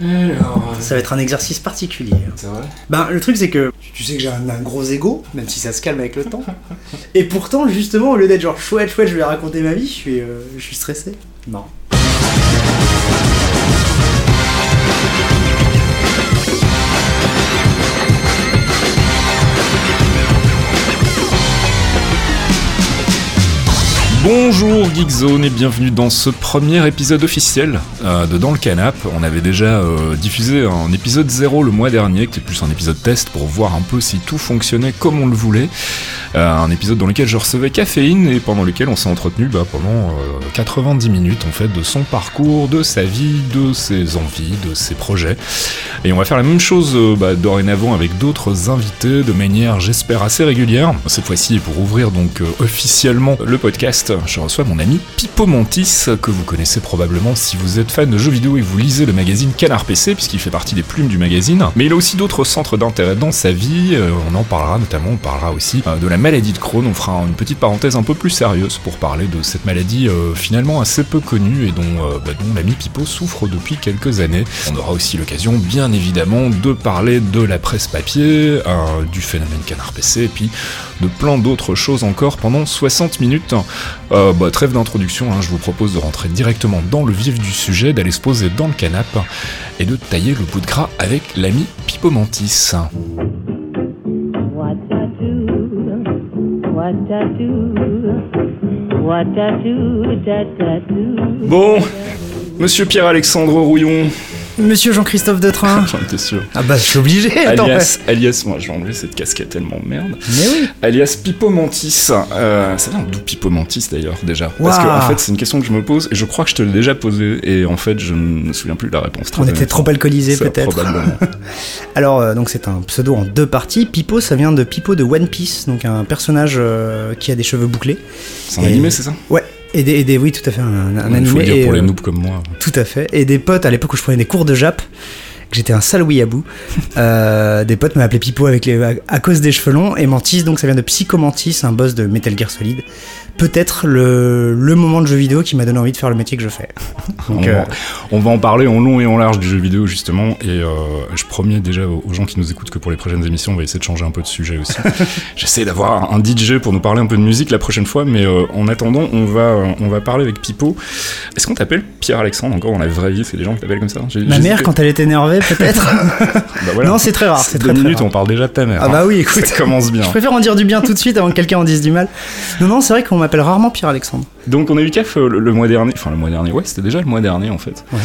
Alors, Ça va être un exercice particulier. c'est vrai Ben, le truc, c'est que tu sais que j'ai un, un gros ego, même si ça se calme avec le temps. Et pourtant, justement, au lieu d'être genre chouette, chouette, je vais raconter ma vie, je suis, euh, je suis stressé. Non. Bonjour Geekzone et bienvenue dans ce premier épisode officiel euh, de Dans le Canap. On avait déjà euh, diffusé un épisode 0 le mois dernier, qui était plus un épisode test pour voir un peu si tout fonctionnait comme on le voulait. Euh, un épisode dans lequel je recevais caféine et pendant lequel on s'est entretenu bah, pendant 90 minutes en fait de son parcours, de sa vie, de ses envies, de ses projets. Et on va faire la même chose bah, dorénavant avec d'autres invités de manière j'espère assez régulière. Cette fois-ci pour ouvrir donc officiellement le podcast, je reçois mon ami Pipo Montis que vous connaissez probablement si vous êtes fan de jeux vidéo et vous lisez le magazine Canard PC puisqu'il fait partie des plumes du magazine. Mais il a aussi d'autres centres d'intérêt dans sa vie. Euh, on en parlera notamment, on parlera aussi euh, de la maladie de Crohn. On fera une petite parenthèse un peu plus sérieuse pour parler de cette maladie euh, finalement assez peu connue et dont, bah, l'ami Pipo souffre depuis quelques années. On aura aussi l'occasion, bien évidemment, de parler de la presse papier, du phénomène Canard PC et puis de plein d'autres choses encore pendant 60 minutes. Euh, bah, trêve d'introduction, hein, je vous propose de rentrer directement dans le vif du sujet, d'aller se poser dans le canap et de tailler le bout de gras avec l'ami Pipo Mantis. Bon, monsieur Pierre-Alexandre Rouillon, Monsieur Jean-Christophe Detrain j'en étais sûr. Ah bah, je suis obligé, attends. Alias, alias, moi je vais enlever cette casquette tellement merde. Mais oui Alias Pipo Mantis. Euh, ça vient d'où Pipo Mantis d'ailleurs déjà Parce que en fait c'est une question que je me pose et je crois que je te l'ai déjà posée et en fait je ne me souviens plus de la réponse. très On était trop alcoolisés, peut-être. Probablement. Alors, euh, donc c'est un pseudo en deux parties. Pipo, ça vient de Pipo de One Piece, donc un personnage euh, qui a des cheveux bouclés. C'est un Et- animé c'est ça? Ouais. Et des, et des- oui, tout à fait, un, animé. faut le dire et, pour les noobs comme moi. Tout à fait. Et des potes, à l'époque où je prenais des cours de Jap, que j'étais un sale ouillabou, euh, des potes m'appelaient Pipo avec les, à, à cause des cheveux longs. Et Mantis, donc ça vient de Psychomantis, un boss de Metal Gear Solid. Peut-être le, le moment de jeu vidéo qui m'a donné envie de faire le métier que je fais. Donc, on, euh, va, on va en parler en long et en large du jeu vidéo justement et euh, je promets déjà aux gens qui nous écoutent que pour les prochaines émissions on va essayer de changer un peu de sujet aussi. J'essaie d'avoir un DJ pour nous parler un peu de musique la prochaine fois mais euh, en attendant on va, on va parler avec Pipo. Est-ce qu'on t'appelle Pierre-Alexandre encore dans la vraie vie? C'est des gens qui t'appellent comme ça ma mère, quand elle est énervée, peut-être. Bah voilà. Non, c'est très rare, c'est deux très, très minutes rare. on parle déjà de ta mère. Ah hein. bah oui, écoute. Ça commence bien. Je préfère en dire du bien tout de suite avant que quelqu'un en dise du mal. Non, non, c'est vrai qu'on m'appelle rarement Pierre-Alexandre. Donc on a eu CAF euh, le, le mois dernier, enfin le mois dernier, ouais c'était déjà le mois dernier en fait. Ouais.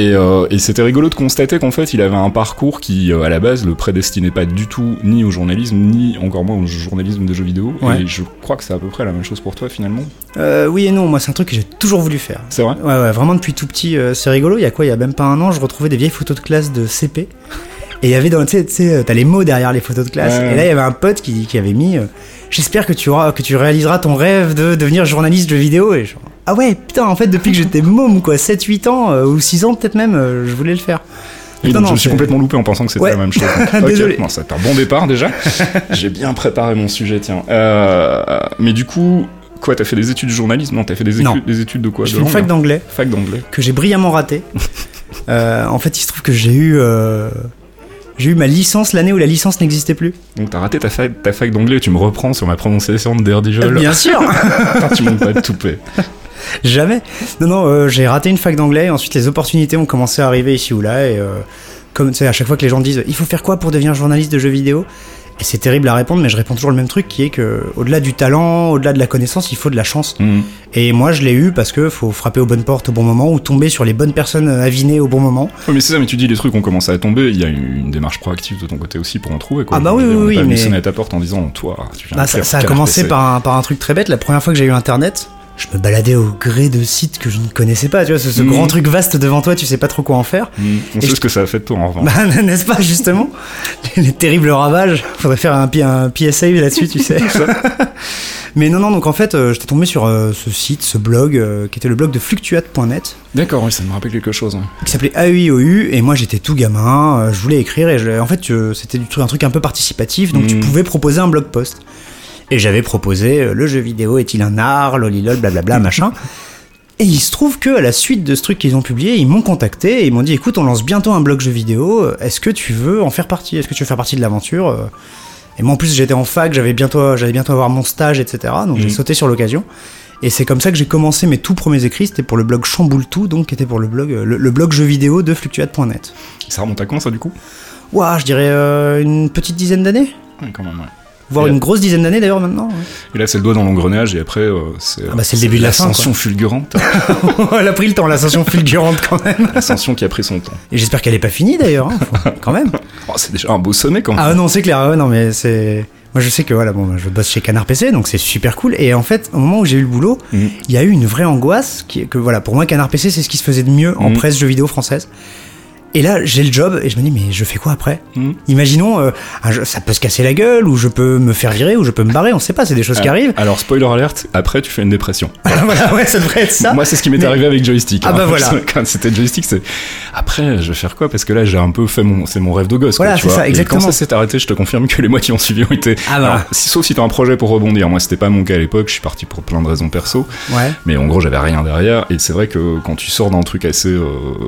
Et, euh, et c'était rigolo de constater qu'en fait il avait un parcours qui euh, à la base le prédestinait pas du tout ni au journalisme ni encore moins au journalisme de jeux vidéo. Ouais. Et je crois que c'est à peu près la même chose pour toi finalement. Euh, oui et non, moi c'est un truc que j'ai toujours voulu faire. C'est vrai Ouais, ouais, vraiment depuis tout petit, c'est rigolo. Il y a quoi Il y a même pas un an, je retrouvais des vieilles photos de classe de CP. Et il y avait dans, tu sais, t'as les mots derrière les photos de classe. Ouais. Et là, il y avait un pote qui, qui avait mis J'espère que tu, auras, que tu réaliseras ton rêve de devenir journaliste de vidéo. Et genre, ah ouais, putain, en fait, depuis que j'étais môme, quoi, 7-8 ans, euh, ou 6 ans peut-être même, euh, je voulais le faire. Non, non, je suis c'est- complètement loupé en pensant que c'était Ouais. la même chose. Désolé. bon, ça un bon départ déjà. J'ai bien préparé mon sujet, tiens. Euh, mais du coup, quoi, t'as fait des études de journalisme? Non, t'as fait des, Non. études de quoi? J'ai fait une fac d'anglais. Fac d'anglais. que j'ai brillamment raté. Euh, en fait, il se trouve que j'ai eu, euh, j'ai eu ma licence l'année où la licence n'existait plus. Donc t'as raté ta fac, ta fac d'anglais, tu me reprends sur ma prononciation de Derdijol. Bien sûr, tu manques pas de toupet. jamais. Non, non, euh, j'ai raté une fac d'anglais. et Ensuite, les opportunités ont commencé à arriver ici ou là. Et euh, comme tu sais, à chaque fois que les gens disent, il faut faire quoi pour devenir journaliste de jeux vidéo? Et c'est terrible à répondre, mais je réponds toujours le même truc, qui est que au-delà du talent, au-delà de la connaissance, il faut de la chance. Mhm. Et moi, je l'ai eu parce que faut frapper aux bonnes portes au bon moment ou tomber sur les bonnes personnes avinées au bon moment. Ouais, mais c'est ça, mais tu dis les trucs ont commencé à tomber, il y a une, une démarche proactive de ton côté aussi pour en trouver quoi. Ah bah oui, On oui, oui, pas mais- venir sonner à ta porte en disant toi, tu viens Bah, de ça, faire ça a commencé PC. par un, par un truc très bête. La première fois que j'ai eu Internet, je me baladais au gré de sites que je ne connaissais pas. Tu vois, ce, ce Mhm. grand truc vaste devant toi, tu sais pas trop quoi en faire. Mhm. On Et sait je- ce que ça a fait de toi en revanche. Bah, n'est-ce pas, justement les, les terribles ravages. Faudrait faire un, PSA là-dessus, tu sais. Mais non, non, donc en fait, euh, j'étais tombé sur euh, ce site, ce blog, euh, qui était le blog de fluctuate.net, D'accord, oui, ça me rappelle quelque chose. qui s'appelait AEIOU, et moi j'étais tout gamin, euh, je voulais écrire, et je- en fait, c'était du truc- un truc un peu participatif, donc tu Mhm. pouvais proposer un blog post. Et j'avais proposé euh, le jeu vidéo est-il un art, lolilol, blablabla, machin. Et il se trouve que à la suite de ce truc qu'ils ont publié, ils m'ont contacté et ils m'ont dit écoute, on lance bientôt un blog jeux vidéo. Est-ce que tu veux en faire partie? Est-ce que tu veux faire partie de l'aventure Et moi en plus j'étais en fac, j'avais bientôt, j'allais bientôt avoir mon stage, etc. Donc j'ai Mhm. sauté sur l'occasion. Et c'est comme ça que j'ai commencé mes tout premiers écrits. C'était pour le blog Chamboule Tout, donc qui était pour le blog, le, le blog jeux vidéo de Fluctuate.net. Ça remonte à quand ça du coup? Ouah, je dirais euh, une petite dizaine d'années, Ouais, quand même, ouais. Voire une grosse dizaine d'années d'ailleurs maintenant. ouais. Et là, c'est le doigt dans l'engrenage, et après, euh, c'est Ah bah, c'est le début de la l'ascension fulgurante. Elle a pris le temps, l'ascension fulgurante quand même. L'ascension qui a pris son temps. Et j'espère qu'elle est pas finie d'ailleurs, hein, quand même. Oh, c'est déjà un beau sommet quand même. Ah non, c'est clair, ouais, non mais c'est. Moi je sais que voilà, bon, bah, je bosse chez Canard PC, donc c'est super cool. Et en fait, au moment où j'ai eu le boulot, Mhm. il y a eu une vraie angoisse qui, que voilà, pour moi Canard PC c'est ce qui se faisait de mieux en Mhm. presse jeux vidéo française. Et là, j'ai le job et je me dis mais je fais quoi après Mhm. Imaginons, euh, jeu- ça peut se casser la gueule ou je peux me faire virer ou je peux me barrer, on sait pas, c'est des choses qui Ah, arrivent. Alors, spoiler alert, après, tu fais une dépression. voilà, ouais, ça devrait être ça. Moi, c'est ce qui m'est Mais- arrivé avec Joystick. Ah bah voilà. Quand c'était Joystick, c'est. Après, je vais faire quoi? Parce que là, j'ai un peu fait mon. C'est mon rêve de gosse. Voilà, tu c'est ça, Et exactement. quand ça s'est arrêté, je te confirme que les mois qui ont suivi ont été. Ah bah. Alors, si- sauf si t'as un projet pour rebondir. Moi, c'était pas mon cas à l'époque. Je suis parti pour plein de raisons perso. Ouais. Mais en gros, j'avais rien derrière. Et c'est vrai que quand tu sors d'un truc assez. euh,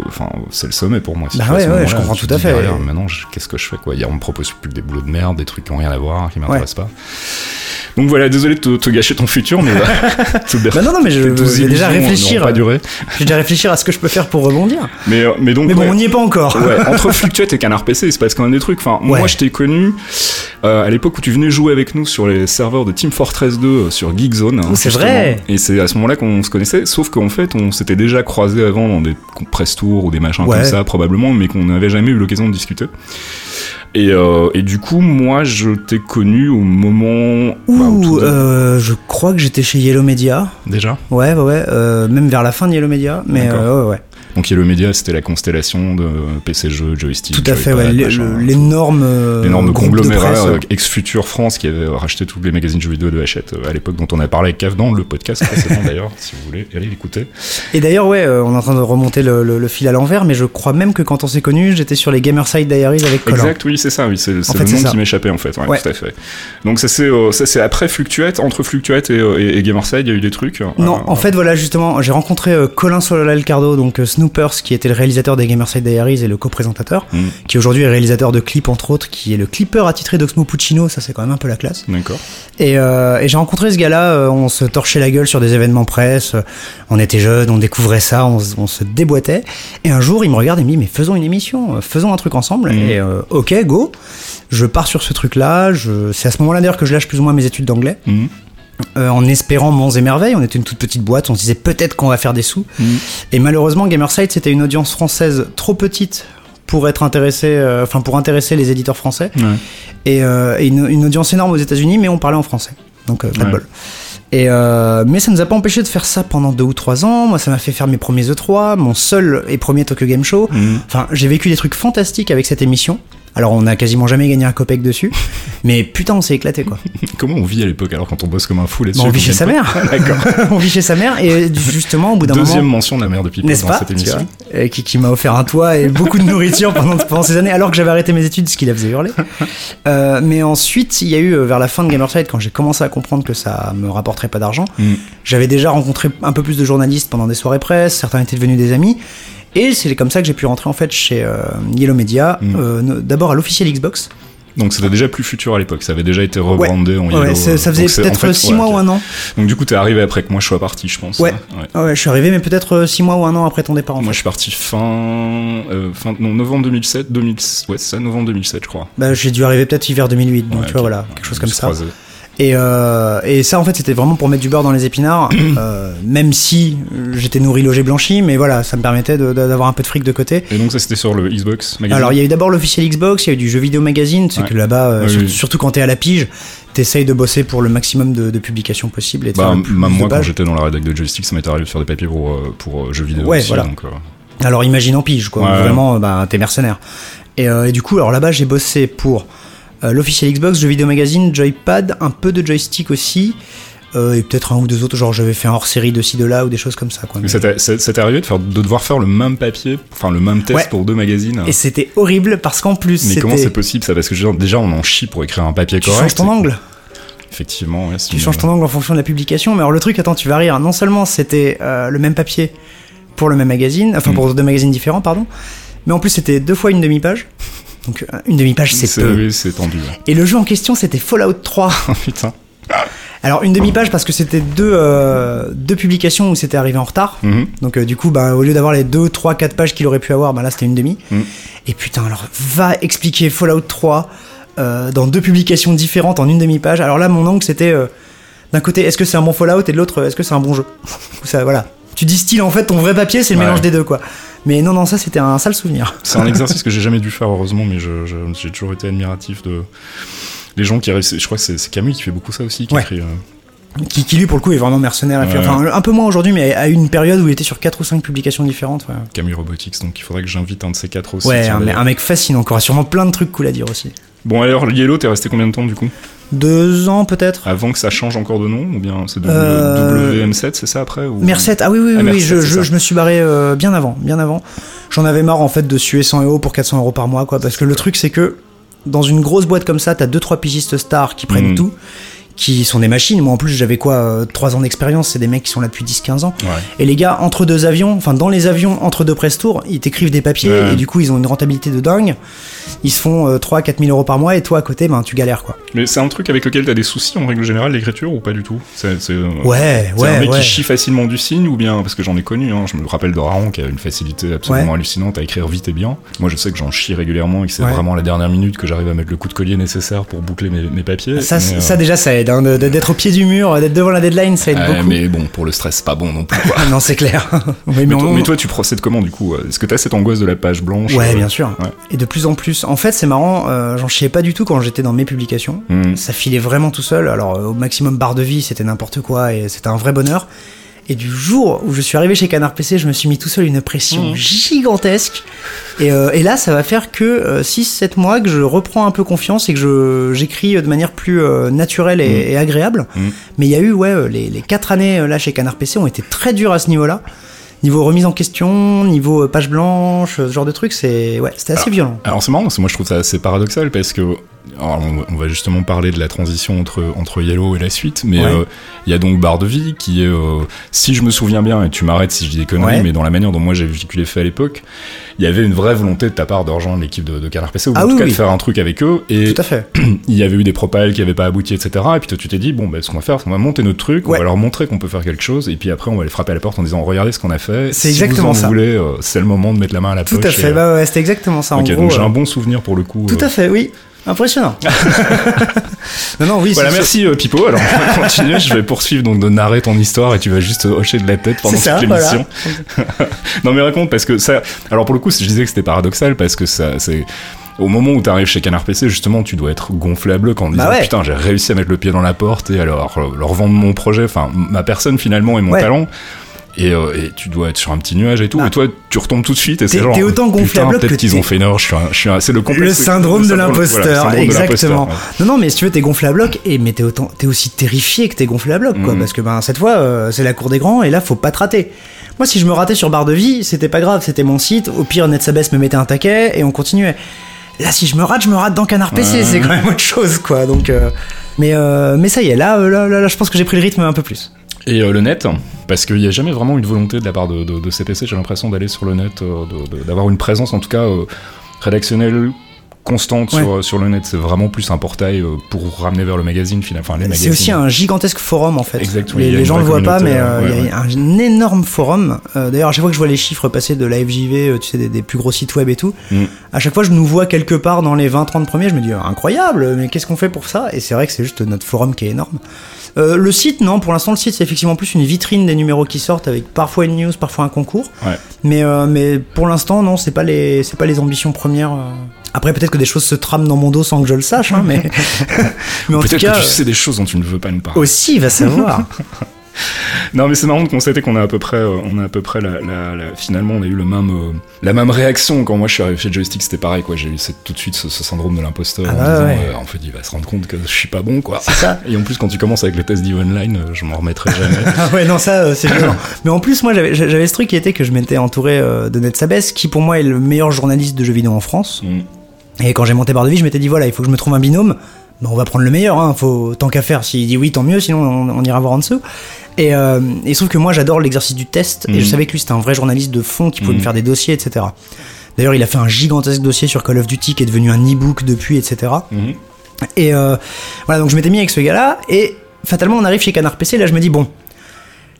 Enfin, c'est le sommet pour moi. Bah ouais, ouais, je comprends tout à fait. derrière, Maintenant, qu'est-ce que je fais quoi? On me propose plus que des boulots de merde, des trucs qui ont rien à voir, qui m'intéressent pas. Donc voilà, désolé de te, te gâcher ton futur, mais. Bah non, non, mais je- vais déjà réfléchir. n'auront pas duré. Je vais déjà réfléchir à ce que je peux faire pour rebondir. Mais, euh, mais donc. Mais bon, ouais. on n'y est pas encore. Ouais, entre Fluctuate et Canard PC, il se passe quand même des trucs. Enfin, Ouais. moi, je t'ai connu euh, à l'époque où tu venais jouer avec nous sur les serveurs de Team Fortress 2 euh, sur Geekzone. hein, c'est vrai. Et c'est à ce moment-là qu'on se connaissait. Sauf qu'en fait, on s'était déjà croisés avant dans des press tours ou des machins Ouais. comme ça, probablement, mais qu'on n'avait jamais eu l'occasion de discuter. Et, euh, et du coup, moi, je t'ai connu au moment. bah, Ouh, début. euh, je crois que j'étais chez Yellow Media. Déjà? Ouais, ouais, ouais. euh, même vers la fin de Yellow Media. Mais ouais, ouais. Donc, Yellow Media, c'était la constellation de PC jeux, joystick. Tout à fait, ouais. le- le- tout. L'énorme. euh, l'énorme de conglomérat presse. euh, ex-Future France qui avait racheté tous les magazines jeux vidéo de Hachette euh, à l'époque dont on a parlé avec Cave dans le podcast précédent d'ailleurs si vous voulez aller l'écouter Et d'ailleurs, ouais, euh, on est en train de remonter le, le- le fil à l'envers, mais je crois même que quand on s'est connus, j'étais sur les Gamerside Diaries avec Colin. exact oui c'est ça oui c'est fait, le nom qui m'échappait en fait ouais, Ouais. tout à fait donc ça c'est euh, après Fluctuate entre Fluctuate et, euh, et, et Gamerside il y a eu des trucs Non, Euh, en fait, voilà, justement, j'ai rencontré euh, Colin Solalcardo, donc euh, Snoopers, qui était le réalisateur des Gamerside Diaries et le co-présentateur, Mm. qui aujourd'hui est réalisateur de clips, entre autres, qui est le clipper attitré d'Oxmo Puccino, ça c'est quand même un peu la classe. d'accord Et, euh, et j'ai rencontré ce gars-là, euh, on se torchait la gueule sur des événements presse, euh, on était jeunes, on découvrait ça, on, se- on se déboîtait. Et un jour, il me regarde et me dit, mais faisons une émission, faisons un truc ensemble. Mhm. Et euh, ok, go. Je pars sur ce truc-là. Je... C'est à ce moment-là d'ailleurs que je lâche plus ou moins mes études d'anglais, Mhm. Euh, en espérant monts et merveilles. On était une toute petite boîte, on se disait peut-être qu'on va faire des sous. Mhm. Et malheureusement, Gamerside, c'était une audience française trop petite pour être intéressé, euh, enfin pour intéresser les éditeurs français Ouais. et, euh, et une, une audience énorme aux États-Unis, mais on parlait en français. Donc, pas de bol. Et euh, mais ça nous a pas empêché de faire ça pendant deux ou trois ans. Moi, ça m'a fait faire mes premiers E3, mon seul et premier Tokyo Game Show. Mhm. Enfin, j'ai vécu des trucs fantastiques avec cette émission. Alors, on a quasiment jamais gagné un copec dessus, mais putain, on s'est éclaté quoi. comment on vit à l'époque alors quand on bosse comme un fou là-dessus on vit chez sa mère. D'accord on vit chez sa mère et justement, au bout d'un deuxième moment. mention de la mère de Pipo dans pas cette émission vois, qui, qui m'a offert un toit et beaucoup de nourriture pendant, pendant ces années, alors que j'avais arrêté mes études, ce qui la faisait hurler. Euh, mais ensuite, il y a eu euh, vers la fin de Gamerside, quand j'ai commencé à comprendre que ça me rapporterait pas d'argent, Mhm. j'avais déjà rencontré un peu plus de journalistes pendant des soirées presse, certains étaient devenus des amis. Et c'est comme ça que j'ai pu rentrer en fait chez euh, Yellow Media, Mm. euh, d'abord à l'officiel Xbox. donc c'était déjà plus futur à l'époque ça avait déjà été rebrandé en Ouais, yellow c'est- ça euh, faisait en peut-être fait, 6 ouais, mois ou un an. donc du coup t'es arrivé après que moi je sois parti je pense Ouais. hein. Ouais. Ouais, je suis arrivé, mais peut-être 6 mois ou un an après ton départ en Moi, fait. je suis parti fin, euh, fin non, novembre 2007, 2000, ouais, c'est ça, novembre 2007, je crois. Bah, j'ai dû arriver peut-être hiver 2008, donc Ouais, tu vois, voilà, quelque chose comme ça. Et, euh, et ça, en fait, c'était vraiment pour mettre du beurre dans les épinards, euh, même si j'étais nourri, logé, blanchi, mais voilà, ça me permettait d'avoir un peu de fric de côté. Et donc ça, c'était sur le Xbox Magazine. Alors, il y a eu d'abord l'officiel Xbox, il y a eu du jeu vidéo magazine, c'est Ouais. que là-bas, euh, Oui, sur- oui. surtout quand t'es à la pige, t'essayes de bosser pour le maximum de, de publications possibles et de bah, faire le plus même moi, quand j'étais dans la rédac de Joystick, ça m'était arrivé de faire des papiers pour, pour jeux vidéo Ouais, aussi, voilà. donc, Alors imagine en pige, quoi. Ouais. Vraiment, bah, t'es mercenaire. Et, et du coup, alors là-bas, j'ai bossé pour l'officiel Xbox, jeux vidéo magazine, Joypad, un peu de joystick aussi, euh, et peut-être un ou deux autres. Genre, j'avais fait un hors-série de ci de là ou des choses comme ça, quoi. Mais ça t'est arrivé de, faire, de devoir faire le même papier, enfin le même test Ouais. pour deux magazines Et c'était horrible parce qu'en plus, Mais comment c'est possible ça? Parce que genre, déjà on en chie pour écrire un papier Tu correct. changes ton angle Effectivement, ouais, c'est Tu une- changes ton angle en fonction de la publication. Mais alors le truc, attends, tu vas rire. Non seulement c'était euh, le même papier pour le même magazine, enfin Mm. pour deux magazines différents, pardon, mais en plus c'était deux fois une demi-page. Donc une demi-page, c'est peu. oui, c'est tendu. Et le jeu en question, c'était Fallout 3. Oh, putain. Alors une demi-page parce que c'était deux, euh, deux publications où c'était arrivé en retard. Mhm. Donc euh, du coup, bah, au lieu d'avoir les 2, 3, 4 pages qu'il aurait pu avoir, bah, là c'était une demi. Mm. Et putain, alors va expliquer Fallout 3 euh, dans deux publications différentes en une demi-page. Alors là, mon angle c'était d'un côté, est-ce que c'est un bon Fallout? Et de l'autre, est-ce que c'est un bon jeu? Ça, voilà. Tu distilles en fait ton vrai papier, c'est le Ouais. mélange des deux quoi. Mais non, non, ça c'était un sale souvenir. C'est un exercice que j'ai jamais dû faire, heureusement, mais je- je- j'ai toujours été admiratif de les gens qui réussissent. Je crois que c'est Camus qui fait beaucoup ça aussi, qui Ouais. écrit. euh, Qui, qui lui pour le coup est vraiment mercenaire. Ouais. Enfin, un peu moins aujourd'hui, mais à une période où il était sur 4 ou 5 publications différentes. ouais. Camus Robotics, donc il faudrait que j'invite un de ces quatre aussi. Ouais, un, un mec fascinant, qui aura sûrement plein de trucs cool à dire aussi. Bon, alors, Yellow, t'es resté combien de temps du coup Deux ans peut-être Avant que ça change encore de nom Ou bien c'est devenu Euh, WM7, c'est ça après ou... Merced, ah oui, oui, Ah, oui, oui, Merced, je, me suis barré euh, bien avant, bien avant. J'en avais marre en fait de suer 100 euros pour 400 euros par mois, quoi. Parce que le truc, c'est que dans une grosse boîte comme ça, t'as 2-3 pigistes stars qui prennent Mhm. tout, qui sont des machines. Moi en plus, j'avais quoi 3 ans d'expérience, c'est des mecs qui sont là depuis 10-15 ans. Ouais. Et les gars, entre deux avions, enfin dans les avions, entre deux press tours, ils t'écrivent des papiers Ouais. et du coup, ils ont une rentabilité de dingue. Ils se font 3-4 000 euros par mois et toi à côté, ben tu galères quoi. Mais c'est un truc avec lequel t'as des soucis en règle générale, l'écriture, ou pas du tout? C'est c'est, euh, Ouais, c'est ouais, un mec ouais. qui chie facilement du signe, ou bien, parce que j'en ai connu, hein, je me rappelle de Raon qui a une facilité absolument hallucinante à écrire vite et bien. Moi je sais que j'en chie régulièrement et que c'est vraiment à la dernière minute que j'arrive à mettre le coup de collier nécessaire pour boucler mes, mes papiers. Ça, mais, c- euh, ça déjà, ça aide. Hein, d'être au pied du mur, d'être devant la deadline, ça aide euh, beaucoup. mais bon, pour le stress, c'est pas bon non plus. non, c'est clair. mais mais, on- toi, mais toi, tu procèdes comment du coup Est-ce que t'as cette angoisse de la page blanche Ouais, euh, bien sûr. ouais. Et de plus en plus. En fait, c'est marrant, euh, j'en chiais pas du tout quand j'étais dans mes publications. Hmm. Ça filait vraiment tout seul. Alors, euh, au maximum barre de vie, c'était n'importe quoi et c'était un vrai bonheur. Et du jour où je suis arrivé chez Canard PC, je me suis mis tout seul une pression Mhm. gigantesque. Et, euh, et là, ça va faire que 6-7 mois que je reprends un peu confiance et que je j'écris de manière plus euh, naturelle et, et agréable. Mhm. Mais il y a eu, ouais, euh, les, les 4 années euh, là chez Canard PC ont été très dures à ce niveau-là. Niveau remise en question, niveau euh, page blanche, ce genre de truc, c'est ouais, c'était assez violent. Alors c'est marrant, parce que moi je trouve ça assez paradoxal parce que alors, on, va justement parler de la transition entre, entre Yellow et la suite, mais Ouais. euh, il y a donc Barre de Vie qui est, euh, si je me souviens bien, et tu m'arrêtes si je dis des conneries, Ouais. mais dans la manière dont moi j'ai vécu les faits à l'époque, il y avait une vraie volonté de ta part de rejoindre l'équipe de, de Canard PC, ou Ah en tout cas oui. de faire un truc avec eux, et Tout à fait. il y avait eu des propales qui n'avaient pas abouti, etc. Et puis toi tu t'es dit, bon, bah, ce qu'on va faire, c'est qu'on va monter notre truc, on va leur montrer qu'on peut faire quelque chose, et puis après on va les frapper à la porte en disant, regardez ce qu'on a fait, C'est si exactement vous en ça. voulez, euh, c'est le moment de mettre la main à la Tout poche. à fait. Bah ouais, c'était exactement ça. En gros, donc j'ai un bon souvenir pour le coup. Tout à fait, oui. Impressionnant. non, non, oui. Voilà, merci euh, Pipo. Alors on va continuer. Je vais poursuivre donc de narrer ton histoire et tu vas juste hocher de la tête pendant ça, toute l'émission. non mais raconte parce que ça. Alors pour le coup, je disais que c'était paradoxal parce que ça, c'est. Au moment où tu arrives chez Canard PC, justement, tu dois être gonflé à bloc en disant Bah ouais. putain, j'ai réussi à mettre le pied dans la porte et alors leur vendre mon projet, enfin ma personne finalement et mon Ouais. talent. Et, euh, et tu dois être sur un petit nuage et tout. Ah. Et toi, tu retombes tout de suite et c'est genre. t'es autant gonflé putain, à bloc Peut-être que qu'ils ont fait une. Je suis un, je suis un- c'est le complexe. Le syndrome de l'imposteur, de exactement. ouais. Non, non, mais si tu veux, t'es gonflé à bloc, et mais t'es autant, t'es aussi terrifié que t'es gonflé à bloc, quoi, Mhm. parce que ben cette fois, euh, c'est la cour des grands, et là, faut pas te rater. Moi, si je me ratais sur barre de vie, c'était pas grave, c'était mon site. Au pire, Netsabes me mettait un taquet, et on continuait. Là, si je me rate, je me rate dans Canard PC, Ouais. c'est quand même autre chose, quoi. Donc, euh, mais, mais ça y est, là, là, là, là, je pense que j'ai pris le rythme un peu plus. Et euh, le net, parce qu'il n'y a jamais vraiment une volonté de la part de, de, de CPC, j'ai l'impression d'aller sur le net, euh, d'avoir une présence en tout cas euh, rédactionnelle constante Ouais. sur, sur le net. C'est vraiment plus un portail pour ramener vers le magazine, finalement. Enfin, C'est aussi un gigantesque forum en fait. Exact, oui, les les gens le vraie voient pas, mais euh, il ouais, y a un énorme forum. Euh, D'ailleurs, à chaque fois que je vois les chiffres passer de la FJV, tu sais, des, des plus gros sites web et tout, Mm. à chaque fois je nous vois quelque part dans les 20-30 premiers, je me dis incroyable, mais qu'est-ce qu'on fait pour ça? Et c'est vrai que c'est juste notre forum qui est énorme. Euh, le site, non, pour l'instant, le site c'est effectivement plus une vitrine des numéros qui sortent avec parfois une news, parfois un concours. Ouais. Mais, euh, mais pour l'instant, non, c'est pas les, c'est pas les ambitions premières. euh. Après, peut-être que des choses se trament dans mon dos sans que je le sache, hein, mais, Peut-être que tu sais des choses dont tu ne veux pas nous parler. aussi, va savoir. Non, mais c'est marrant de constater qu'on a à peu près, euh, on a à peu près la, la- la- finalement, on a eu le même, euh, la même réaction quand moi je suis arrivé chez Joystick, c'était pareil, quoi. J'ai eu cette- tout de suite ce, ce syndrome de l'imposteur Ah en bah disant, ouais. euh, en fait, il va se rendre compte que je suis pas bon, quoi. C'est ça. Et en plus, quand tu commences avec les tests d'Eve Online, je m'en remettrai jamais. Ah ouais, non, ça, c'est violent. Mais en plus, moi, j'avais j'avais ce truc qui était que je m'étais entouré de Ned Sabes, qui pour moi est le meilleur journaliste de jeux vidéo en France. Mm. Et quand j'ai monté Barre de Vie, je m'étais dit, voilà, il faut que je me trouve un binôme. Bah, on va prendre le meilleur, hein, faut, tant qu'à faire. S'il dit oui, tant mieux, sinon on, on ira voir en dessous. Et, euh, et il se trouve que moi j'adore l'exercice du test, et je Mhm. savais que lui c'était un vrai journaliste de fond qui pouvait Mhm. me faire des dossiers, etc. D'ailleurs, il a fait un gigantesque dossier sur Call of Duty qui est devenu un e-book depuis, etc. Mhm. Et euh, voilà, donc je m'étais mis avec ce gars-là, et fatalement on arrive chez Canard PC, là je me dis bon,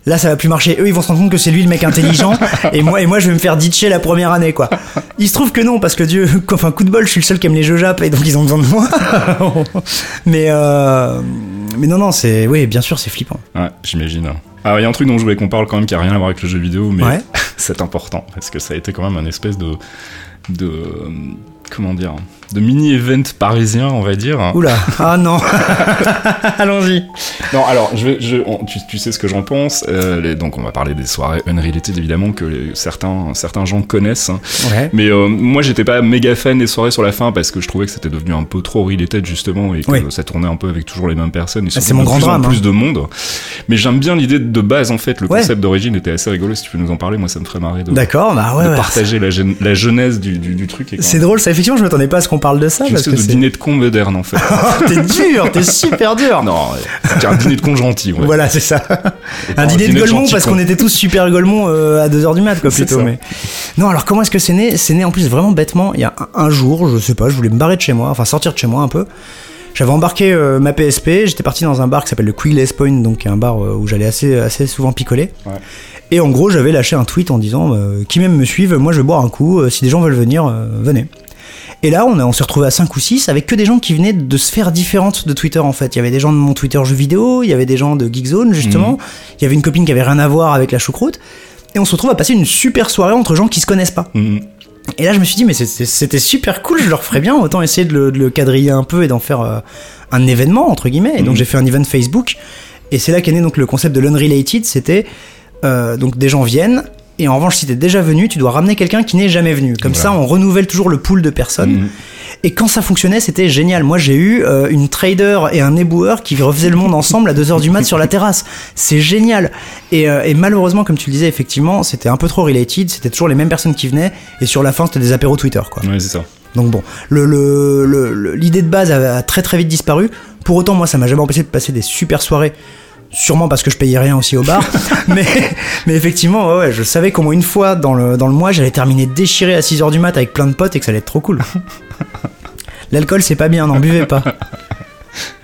là ça va plus marcher. Eux ils vont se rendre compte que c'est lui le mec intelligent, et moi et moi je vais me faire ditcher la première année quoi. Il se trouve que non, parce que Dieu, enfin coup de bol, je suis le seul qui aime les jeux Jap, et donc ils ont besoin de moi. mais euh, mais non non, c'est oui bien sûr c'est flippant. Ouais, j'imagine. Alors, il y a un truc dont je voulais qu'on parle quand même qui a rien à voir avec le jeu vidéo, mais Ouais. c'est important parce que ça a été quand même un espèce de. de. euh, comment dire de mini-event parisien, on va dire. Oula, ah non, allons-y. Non, alors, je vais, je, on- tu, tu sais ce que j'en pense. euh, les- donc, on va parler des soirées Unrelated, évidemment, que les- certains, certains gens connaissent. hein. Ouais. Mais euh, moi, j'étais pas méga fan des soirées sur la fin parce que je trouvais que c'était devenu un peu trop related, justement, et que Oui. ça tournait un peu avec toujours les mêmes personnes. Et surtout c'est mon grand plus drame, en hein. plus de monde. Mais j'aime bien l'idée de base, en fait. Le Ouais. concept d'origine était assez rigolo. Si tu peux nous en parler, moi, ça me ferait marrer de, D'accord, bah ouais. de ouais. partager la, la genèse du, du, du truc. C'est drôle, ça effectivement, je m'attendais pas à ce qu'on parle de ça. Parce que de c'est- dîner de con moderne, en fait. t'es dur, t'es super dur. non, c'est un dîner de con gentil, ouais. Voilà, c'est ça. un dîner de dîner de Golemont parce con. qu'on était tous super Golemont euh, à 2h du mat, quoi, plutôt. Mais... Non, alors comment est-ce que c'est né? C'est né en plus vraiment bêtement. Il y a un, un jour, je sais pas, je voulais me barrer de chez moi, enfin sortir de chez moi un peu. J'avais embarqué euh, ma PSP, j'étais parti dans un bar qui s'appelle le Quigless Point, donc qui est un bar euh, où j'allais assez, assez souvent picoler. Ouais. Et en gros, j'avais lâché un tweet en disant euh, Qui même me suive, moi je vais boire un coup, euh, si des gens veulent venir, venez. Et là, on, a- on s'est retrouvé à 5 ou 6 avec que des gens qui venaient de sphères différentes de Twitter en fait. Il y avait des gens de mon Twitter jeux vidéo, il y avait des gens de Geekzone justement, il y avait une copine qui avait rien à voir avec la choucroute. Et on se retrouve à passer une super soirée entre gens qui se connaissent pas. Mhm. Et là, je me suis dit, mais c'était super cool, je le referais bien, autant essayer de le, de le quadriller un peu et d'en faire euh, un événement, entre guillemets. Et donc, Mhm. j'ai fait un event Facebook. Et c'est là qu'est né donc le concept de l'unrelated. C'était, euh, donc, des gens viennent. Et en revanche, si t'es déjà venu, tu dois ramener quelqu'un qui n'est jamais venu. Comme Voilà. ça, on renouvelle toujours le pool de personnes. Mhm. Et quand ça fonctionnait, c'était génial. Moi, j'ai eu euh, une trader et un éboueur qui refaisaient le monde ensemble à 2h du mat sur la terrasse. C'est génial. Et, euh, et malheureusement, comme tu le disais, effectivement, c'était un peu trop related. C'était toujours les mêmes personnes qui venaient. Et sur la fin, c'était des apéros Twitter, quoi. Ouais, c'est ça. Donc bon, le- le- le- le- l'idée de base a, a très très vite disparu. Pour autant, moi, ça m'a jamais empêché de passer des super soirées. Sûrement parce que je payais rien aussi au bar. mais, mais effectivement, ouais, ouais, je savais qu'au moins une fois dans le, dans le mois, j'allais terminer déchiré à 6h du mat avec plein de potes et que ça allait être trop cool. L'alcool, c'est pas bien, n'en buvez pas.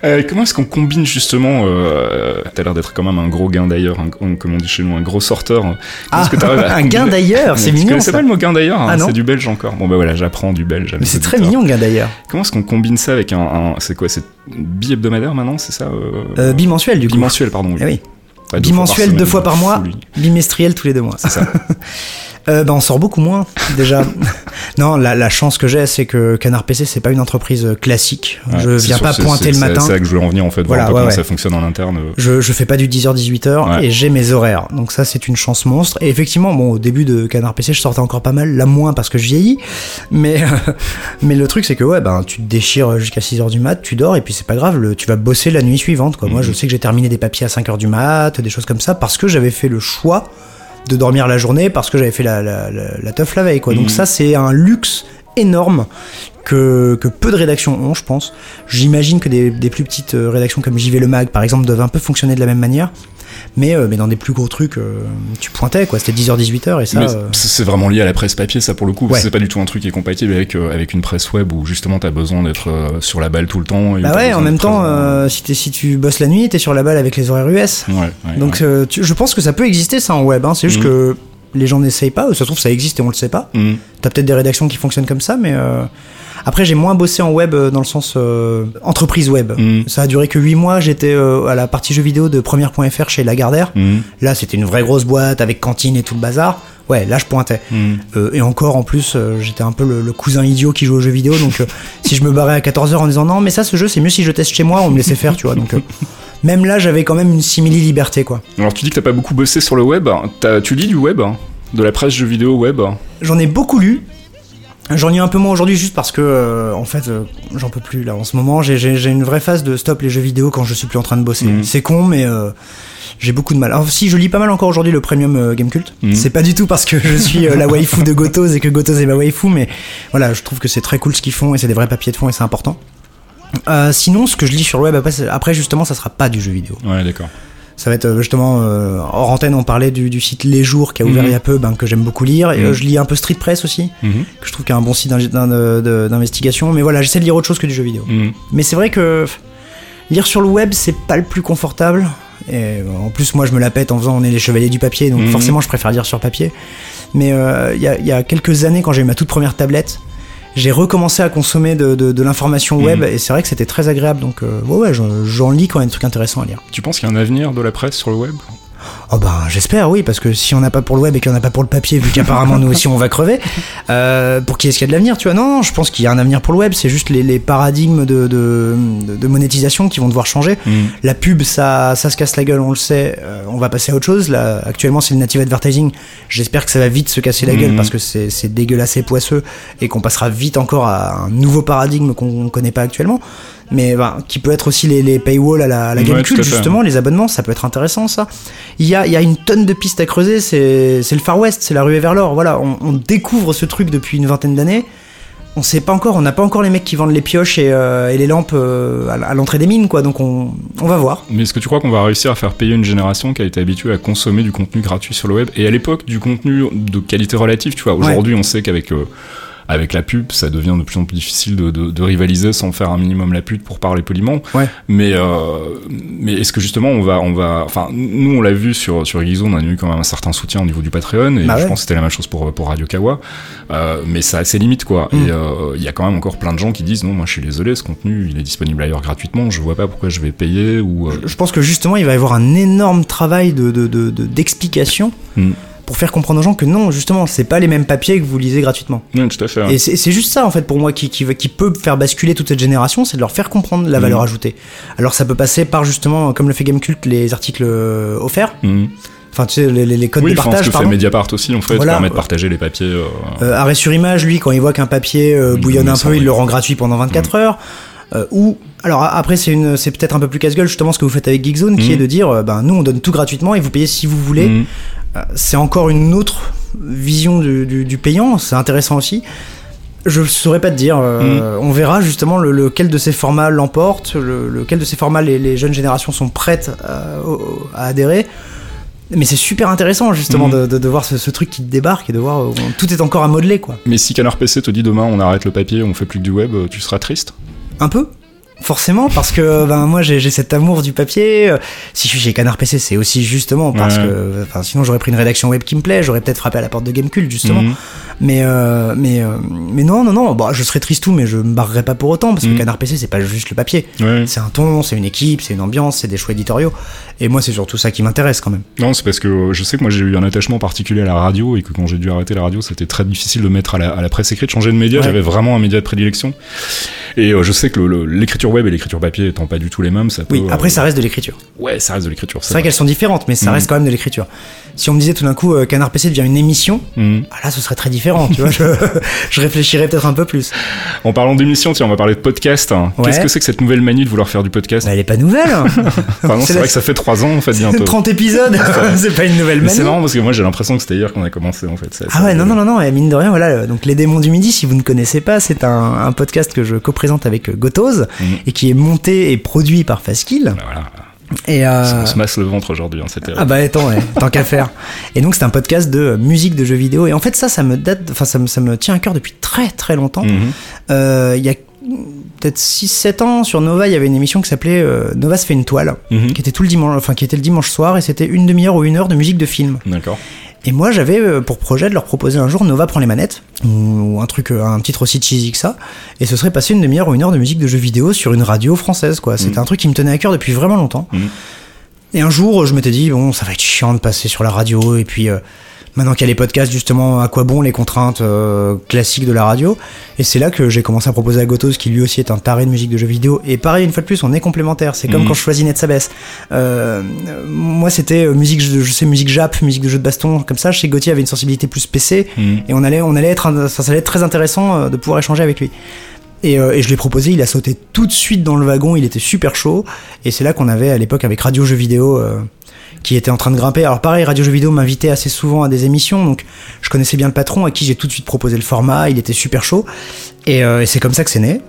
Euh, comment est-ce qu'on combine justement euh, T'as l'air d'être quand même un gros gain d'ailleurs, comme on dit chez nous, un gros sorteur. Comment Ah, que à un gain d'ailleurs, c'est mignon. ça. pas le mot gain d'ailleurs hein, Ah. C'est du belge encore. Bon bah voilà, j'apprends du belge. Mais c'est très mignon, gain d'ailleurs. Comment est-ce qu'on combine ça avec un, un- c'est quoi, c'est bi-hebdomadaire maintenant, c'est ça euh, Euh, bimensuel, du coup. Bimensuel, pardon. Eh oui. Deux fois Bimensuel, semaine, deux fois par mois. Bimestriel tous les deux mois. C'est ça. Euh, bah, on sort beaucoup moins déjà. non, la, la chance que j'ai, c'est que Canard PC, c'est pas une entreprise classique. Ouais, je viens sûr, pas pointer le matin. C'est là que je voulais en venir en fait, Voilà, voir un peu ouais, comment ouais. ça fonctionne en interne. Je, je fais pas du 10h-18h Ouais. et j'ai mes horaires. Donc ça, c'est une chance monstre. Et effectivement, bon, au début de Canard PC, je sortais encore pas mal. Là, moins parce que je vieillis. Mais, euh, mais le truc, c'est que ouais, ben, tu te déchires jusqu'à 6h du mat, tu dors et puis c'est pas grave, le- tu vas bosser la nuit suivante. Quoi. Moi, Mhm. je sais que j'ai terminé des papiers à 5h du mat, des choses comme ça, parce que j'avais fait le choix de dormir la journée parce que j'avais fait la, la, la, la teuf la veille. Quoi. Donc Mhm. ça, c'est un luxe énorme que, que peu de rédactions ont, je pense. J'imagine que des, des plus petites euh, rédactions comme JV Le Mag, par exemple, doivent un peu fonctionner de la même manière. Mais, euh, mais dans des plus gros trucs, euh, tu pointais, quoi. C'était 10h, 18h, et ça. Euh, c'est vraiment lié à la presse papier, ça pour le coup. Ouais. C'est pas du tout un truc qui est compatible avec, avec une presse web où justement t'as besoin d'être sur la balle tout le temps. et Bah ouais, en même temps, si, si tu bosses la nuit, t'es sur la balle avec les horaires US. Ouais, ouais, Donc tu- je pense que ça peut exister, ça, en web. Hein. C'est juste Mhm. que les gens n'essayent pas. Ça se trouve, ça existe et on le sait pas. Mhm. T'as peut-être des rédactions qui fonctionnent comme ça, mais euh, après j'ai moins bossé en web euh, dans le sens euh, entreprise web. Mhm. Ça a duré que 8 mois. J'étais euh, à la partie jeux vidéo de première.fr chez Lagardère. Mhm. Là, c'était une vraie grosse boîte avec cantine et tout le bazar. Ouais, là je pointais. Euh, et encore en plus, euh, j'étais un peu le, le cousin idiot qui joue aux jeux vidéo. Donc euh, si je me barrais à 14h en disant non, mais ça, ce jeu, c'est mieux si je teste chez moi, on me laissait faire, tu vois. Donc euh, même là, j'avais quand même une simili liberté, quoi. Alors tu dis que t'as pas beaucoup bossé sur le web. Tu lis du web De la presse jeux vidéo web J'en ai beaucoup lu. J'en ai un peu moins aujourd'hui juste parce que euh, en fait euh, j'en peux plus là en ce moment j'ai- une vraie phase de stop les jeux vidéo quand je suis plus en train de bosser Mhm. c'est con mais euh, j'ai beaucoup de mal alors si je lis pas mal encore aujourd'hui le premium euh, Gamecult Mhm. c'est pas du tout parce que je suis la waifu de Gotos et que Gotos est ma waifu mais voilà je trouve que c'est très cool ce qu'ils font et c'est des vrais papiers de fond et c'est important Euh, sinon, ce que je lis sur le web après, après, justement, ça sera pas du jeu vidéo. Ouais, d'accord. Ça va être euh, justement euh, hors antenne. On parlait du, du site Les Jours qui a ouvert Mhm. il y a peu, ben, que j'aime beaucoup lire. Et, euh, Mhm. je lis un peu Street Press aussi, Mhm. que je trouve qu'il y a un bon site d'investigation. Mais voilà, j'essaie de lire autre chose que du jeu vidéo. Mais c'est vrai que lire sur le web, c'est pas le plus confortable. Et en plus, moi, je me la pète en faisant on est les chevaliers du papier, donc forcément, je préfère lire sur papier. Mais il y, y a quelques années, quand j'ai eu ma toute première tablette, j'ai recommencé à consommer de, de- de l'information web, Mhm. et c'est vrai que c'était très agréable. Donc, euh, ouais, ouais, j'en- j'en lis quand il y a des trucs intéressants à lire. Tu penses qu'il y a un avenir de la presse sur le web? Oh ben j'espère oui parce que si on n'a pas pour le web et qu'on n'a pas pour le papier vu qu'apparemment nous aussi on va crever euh, pour qui est-ce qu'il y a de l'avenir tu vois? Non, je pense qu'il y a un avenir pour le web. C'est juste les, les paradigmes de, de, de- de monétisation qui vont devoir changer. Mhm. la pub ça, ça se casse la gueule on le sait. Euh, on va passer à autre chose. Là actuellement c'est le native advertising. J'espère que ça va vite se casser la gueule Mhm. parce que c'est c'est dégueulasse et poisseux et qu'on passera vite encore à un nouveau paradigme qu'on connaît pas actuellement mais ben, qui peut être aussi les, les paywalls à la, à la Ouais, Gamecube justement les abonnements, ça peut être intéressant ça. Il y a, il y a une tonne de pistes à creuser, c'est le Far West, c'est la ruée vers l'or. Voilà, on, on découvre ce truc depuis une vingtaine d'années. On sait pas encore, on n'a pas encore les mecs qui vendent les pioches et, euh, et les lampes euh, à, à l'entrée des mines, quoi. Donc on, on va voir. Mais est-ce que tu crois qu'on va réussir à faire payer une génération qui a été habituée à consommer du contenu gratuit sur le web et à l'époque du contenu de qualité relative Tu vois, aujourd'hui on sait qu'avec euh, avec la pub, ça devient de plus en plus difficile de, de- de rivaliser sans faire un minimum la pute pour parler poliment. Ouais. Mais euh, mais est-ce que justement on va on va enfin nous on l'a vu sur sur Geekzo, on a eu quand même un certain soutien au niveau du Patreon et Bah je ouais. pense que c'était la même chose pour pour Radio Kawa. Euh, mais ça a ses limites quoi. Mm. Et euh, il y a quand même encore plein de gens qui disent non moi je suis désolé ce contenu il est disponible ailleurs gratuitement, je vois pas pourquoi je vais payer ou Je pense que justement, il va y avoir un énorme travail de de- de- de- d'explication Mm. Pour faire comprendre aux gens que non, justement, c'est pas les mêmes papiers que vous lisez gratuitement. Tout à fait. Et c'est juste ça, en fait, pour moi, qui, qui, peut faire basculer toute cette génération, c'est de leur faire comprendre la Mhm. valeur ajoutée. Alors, ça peut passer par, justement, comme le fait Gamecult, les articles euh, offerts. Mhm. Enfin, tu sais, les, codes Oui, de enfin, ce partage, que fait. Mediapart aussi, en fait, Voilà. permet de partager les papiers. euh, Euh, arrêt sur image, lui, quand il voit qu'un papier euh, Il bouillonne un ça, peu, il oui. le rend gratuit pendant 24 heures. Euh, ou alors après c'est une c'est peut-être un peu plus casse-gueule justement ce que vous faites avec Geekzone qui Mhm. est de dire euh, ben nous on donne tout gratuitement et vous payez si vous voulez mhm. Euh, c'est encore une autre vision du, du- du payant, c'est intéressant aussi. Je saurais pas te dire, euh, on verra justement le- lequel de ces formats l'emporte, le- lequel de ces formats les, les jeunes générations sont prêtes à, adhérer. Mais c'est super intéressant justement Mhm. de, de- de voir ce, ce truc qui débarque et de voir tout est encore à modeler quoi. Mais si Canard PC te dit demain on arrête le papier, on fait plus que du web, tu seras triste? Un peu Forcément, parce que ben, moi j'ai cet amour du papier. Si je suis chez Canard PC, c'est aussi justement parce Ouais. que enfin, sinon j'aurais pris une rédaction web qui me plaît, j'aurais peut-être frappé à la porte de Gamecult justement. Mhm. Mais, euh, mais, euh, mais non, non, non, bah, je serais triste tout, mais je me barrerais pas pour autant, parce Mhm. que Canard PC, c'est pas juste le papier. Ouais. C'est un ton, c'est une équipe, c'est une ambiance, c'est des choix éditoriaux. Et moi, c'est surtout ça qui m'intéresse quand même. Non, c'est parce que euh, je sais que moi j'ai eu un attachement particulier à la radio et que quand j'ai dû arrêter la radio, c'était très difficile de mettre à la, à la presse écrite, changer de média. Ouais. J'avais vraiment un média de prédilection. Et euh, je sais que le- l'écriture web et l'écriture papier étant pas du tout les mêmes, ça peut. Oui, après, euh, ça reste de l'écriture. Ouais, ça reste de l'écriture. C'est vrai qu'elles sont différentes, mais ça Mhm. reste quand même de l'écriture. Si on me disait tout d'un coup, euh, Canard PC devient une émission, Mhm. ah là, ce serait très différent, tu vois. Je, je réfléchirais peut-être un peu plus. En parlant d'émission, tiens, on va parler de podcast. hein. Ouais. Qu'est-ce que c'est que cette nouvelle manie de vouloir faire du podcast Bah, elle est pas nouvelle. hein. Enfin, c'est la- vrai que ça fait trois ans en fait bientôt. 30 épisodes, c'est pas une nouvelle Mais c'est manie. marrant parce que moi j'ai l'impression que c'était hier qu'on a commencé en fait. Ah ouais, non, non, non, non, et mine de rien, voilà, euh, donc Les Démons du Midi, si vous ne connaissez pas, c'est un, un podcast que je co-présente avec Gotose, Mhm. Et qui est monté et produit par Faskill. Bah, Voilà, Et, euh, on se masse le ventre aujourd'hui, hein, c'était. Ah bah attends, ouais, tant qu'à faire. Et donc c'est un podcast de musique de jeux vidéo, et en fait ça, ça me date, enfin ça me, ça me tient à cœur depuis très très longtemps. Mhm. Euh, Il y a peut-être 6-7 ans, sur Nova, il y avait une émission qui s'appelait euh, Nova se fait une toile, Mhm. qui était tout le dimanche, enfin qui était le dimanche soir, et c'était une demi-heure ou une heure de musique de film. D'accord. Et moi, j'avais euh, pour projet de leur proposer un jour Nova prend les manettes, ou un truc, euh, un titre aussi cheesy que ça, et ce serait passer une demi-heure ou une heure de musique de jeux vidéo sur une radio française, quoi. C'était Mhm. un truc qui me tenait à cœur depuis vraiment longtemps. Mhm. Et un jour, je m'étais dit, bon, ça va être chiant de passer sur la radio, et puis euh, maintenant qu'il y a les podcasts, justement, à quoi bon les contraintes euh, classiques de la radio Et c'est là que j'ai commencé à proposer à Gotos, qui lui aussi est un taré de musique de jeux vidéo. Et pareil, une fois de plus, on est complémentaires. C'est comme Mhm. quand je choisis Net Sabès. Euh, moi, c'était euh, musique, je, je sais, musique Jap, musique de jeux de baston, comme ça. Chez Gauthier avait une sensibilité plus PC. Mhm. Et on allait, on allait être, ça allait être très intéressant euh, de pouvoir échanger avec lui. Et, euh, et je l'ai proposé, il a sauté tout de suite dans le wagon, il était super chaud. Et c'est là qu'on avait à l'époque avec Radio Jeux Vidéo euh, qui était en train de grimper. Alors pareil, Radio Jeux Vidéo m'invitait assez souvent à des émissions, donc je connaissais bien le patron à qui j'ai tout de suite proposé le format, il était super chaud. Et, euh, et c'est comme ça que c'est né.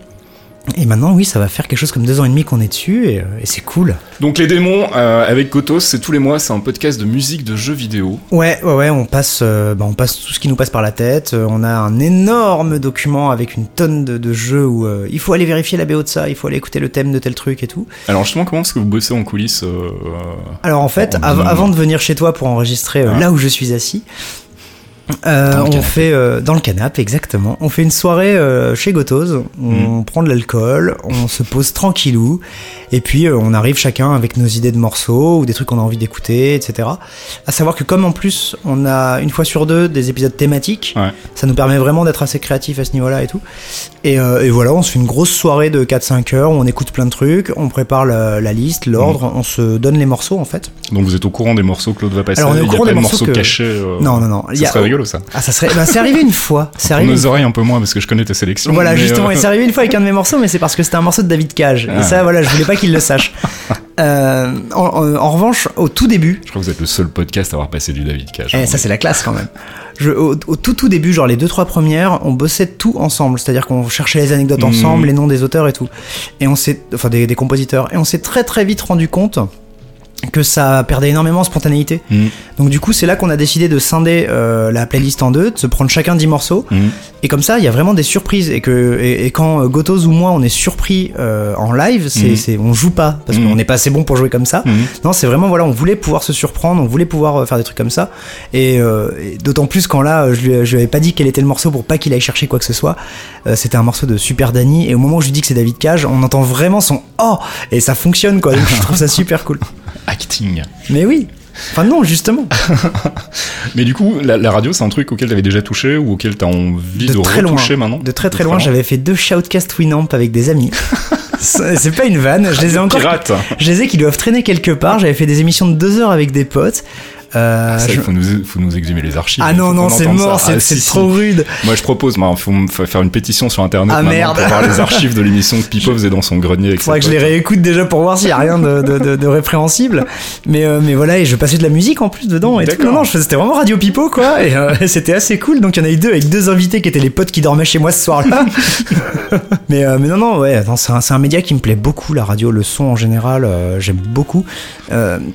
Et maintenant, oui, ça va faire quelque chose comme deux ans et demi qu'on est dessus et, euh, et c'est cool. Donc les démons euh, avec Kotos, c'est tous les mois, c'est un podcast de musique de jeux vidéo. Ouais, ouais, ouais, on passe, euh, bah, on passe tout ce qui nous passe par la tête. Euh, on a un énorme document avec une tonne de, de jeux où il faut aller vérifier la BO de ça, il faut aller écouter le thème de tel truc et tout. Alors justement, comment est-ce que vous bossez en coulisses Alors en fait, En av- binôme. avant de venir chez toi pour enregistrer Ouais. là où je suis assis, euh, on fait euh, dans le canapé exactement. On fait une soirée euh, chez Gotos. On Mm. prend de l'alcool, on se pose tranquillou, et puis on arrive chacun avec nos idées de morceaux ou des trucs qu'on a envie d'écouter, etc. À savoir que comme en plus on a une fois sur deux des épisodes thématiques, Ouais. ça nous permet vraiment d'être assez créatif à ce niveau-là et tout. Et, et voilà, on se fait une grosse soirée de 4-5 heures où on écoute plein de trucs, on prépare la, la liste, l'ordre, Mm. on se donne les morceaux en fait. Donc vous êtes au courant des morceaux que l'autre va passer Alors, on est au Il y a courant des de morceaux morceaux que- cachés. Non, non, non. il Ça y a- serait rigolo ça. Ah, ça serait. Bah, c'est arrivé une fois. C'est arrivé. nos oreilles un peu moins parce que je connais ta sélection. Voilà, justement, euh, et c'est arrivé une fois avec un de mes morceaux, mais c'est parce que c'était un morceau de David Cage. Ah. Et ça, voilà, je voulais pas qu'il le sache. Euh, en, en- en revanche, au tout début, Je crois que vous êtes le seul podcast à avoir passé du David Cage. eh, ça c'est la classe quand même. Je, au, au tout tout début, genre les deux trois premières, on bossait tout ensemble, c'est-à-dire qu'on cherchait les anecdotes Mhm. ensemble, les noms des auteurs et tout, et on s'est, enfin des, des compositeurs, et on s'est très très vite rendu compte que ça perdait énormément en spontanéité. Mm. Donc du coup, c'est là qu'on a décidé de scinder euh, la playlist en deux, de se prendre chacun 10 morceaux, Mm. et comme ça, il y a vraiment des surprises. Et que et, et quand euh, Gotos ou moi, on est surpris euh, en live, c'est Mhm. c'est on joue pas parce qu'on n'est pas assez bon pour jouer comme ça. Non, c'est vraiment voilà, on voulait pouvoir se surprendre, on voulait pouvoir faire des trucs comme ça. Et, euh, et d'autant plus quand là, je lui, je lui avais pas dit quel était le morceau pour pas qu'il aille chercher quoi que ce soit. C'était un morceau de Super Danny. Et au moment où je lui dis que c'est David Cage, on entend vraiment son oh et ça fonctionne quoi. Donc je trouve ça super cool. Acting. Mais oui. Enfin non, justement. Mais du coup, la, la radio, c'est un truc auquel t'avais déjà touché ou auquel t'as envie de, de très loin. maintenant De très très loin, j'avais fait deux shoutcast Winamp avec des amis. C'est c'est pas une vanne, je les ai encore. Pirate. Je les ai qui doivent traîner quelque part. J'avais fait des émissions de deux heures avec des potes. Euh, Ah, Ça, je- il faut nous, faut nous exhumer les archives. Ah il non, non, c'est mort, c'est Ah, si. trop rude. Moi, je propose, il faut faire une pétition sur internet Ah, merde. pour voir les archives de l'émission que Pipo faisait dans son grenier. Avec Faudrait que je les réécoute déjà pour voir s'il y a rien de, de, de- de répréhensible. Mais, euh, mais voilà, et je passais de la musique en plus dedans. Et tout. Non, non, c'était vraiment Radio Pipo, quoi. Et euh, c'était assez cool. Donc il y en a eu deux avec deux invités qui étaient les potes qui dormaient chez moi ce soir-là. mais, euh, mais non, non, ouais, c'est un, un média qui me plaît beaucoup, la radio, le son en général, j'aime beaucoup.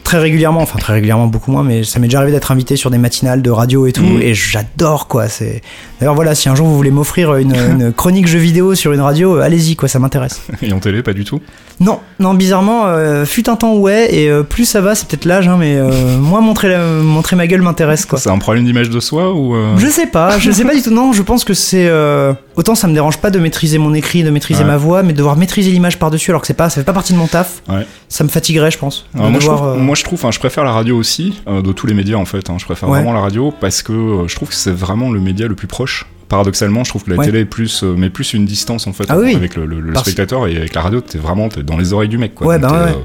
Très régulièrement, enfin très régulièrement, beaucoup moins, mais ça m'est déjà arrivé d'être invité sur des matinales de radio et tout. Mhm. Et j'adore, quoi. C'est D'ailleurs, voilà, si un jour vous voulez m'offrir une, une chronique jeu vidéo sur une radio, euh, allez-y, quoi, ça m'intéresse. Et en télé, pas du tout? Non, non, bizarrement, euh, fut un temps ouais, et euh, plus ça va, c'est peut-être l'âge, hein, mais euh, moi montrer, la- montrer ma gueule m'intéresse quoi. C'est un problème d'image de soi ou Je sais pas, je sais pas du tout. Non, je pense que c'est euh, autant ça me dérange pas de maîtriser mon écrit, de maîtriser Ouais. ma voix, mais de devoir maîtriser l'image par dessus alors que c'est pas, ça fait pas partie de mon taf. Ouais. Ça me fatiguerait, je pense. de Alors moi, je devoir, trouve, euh, moi je trouve, enfin, je préfère la radio aussi, euh, de tous les médias en fait. hein. je préfère Ouais. vraiment la radio parce que euh, je trouve que c'est vraiment le média le plus proche. Paradoxalement, je trouve que la Ouais. télé est plus, euh, met plus une distance en fait Ah oui, avec le, le- le Parce- spectateur et avec la radio, t'es vraiment dans les oreilles du mec quoi. Ouais, Donc, bah ouais. euh,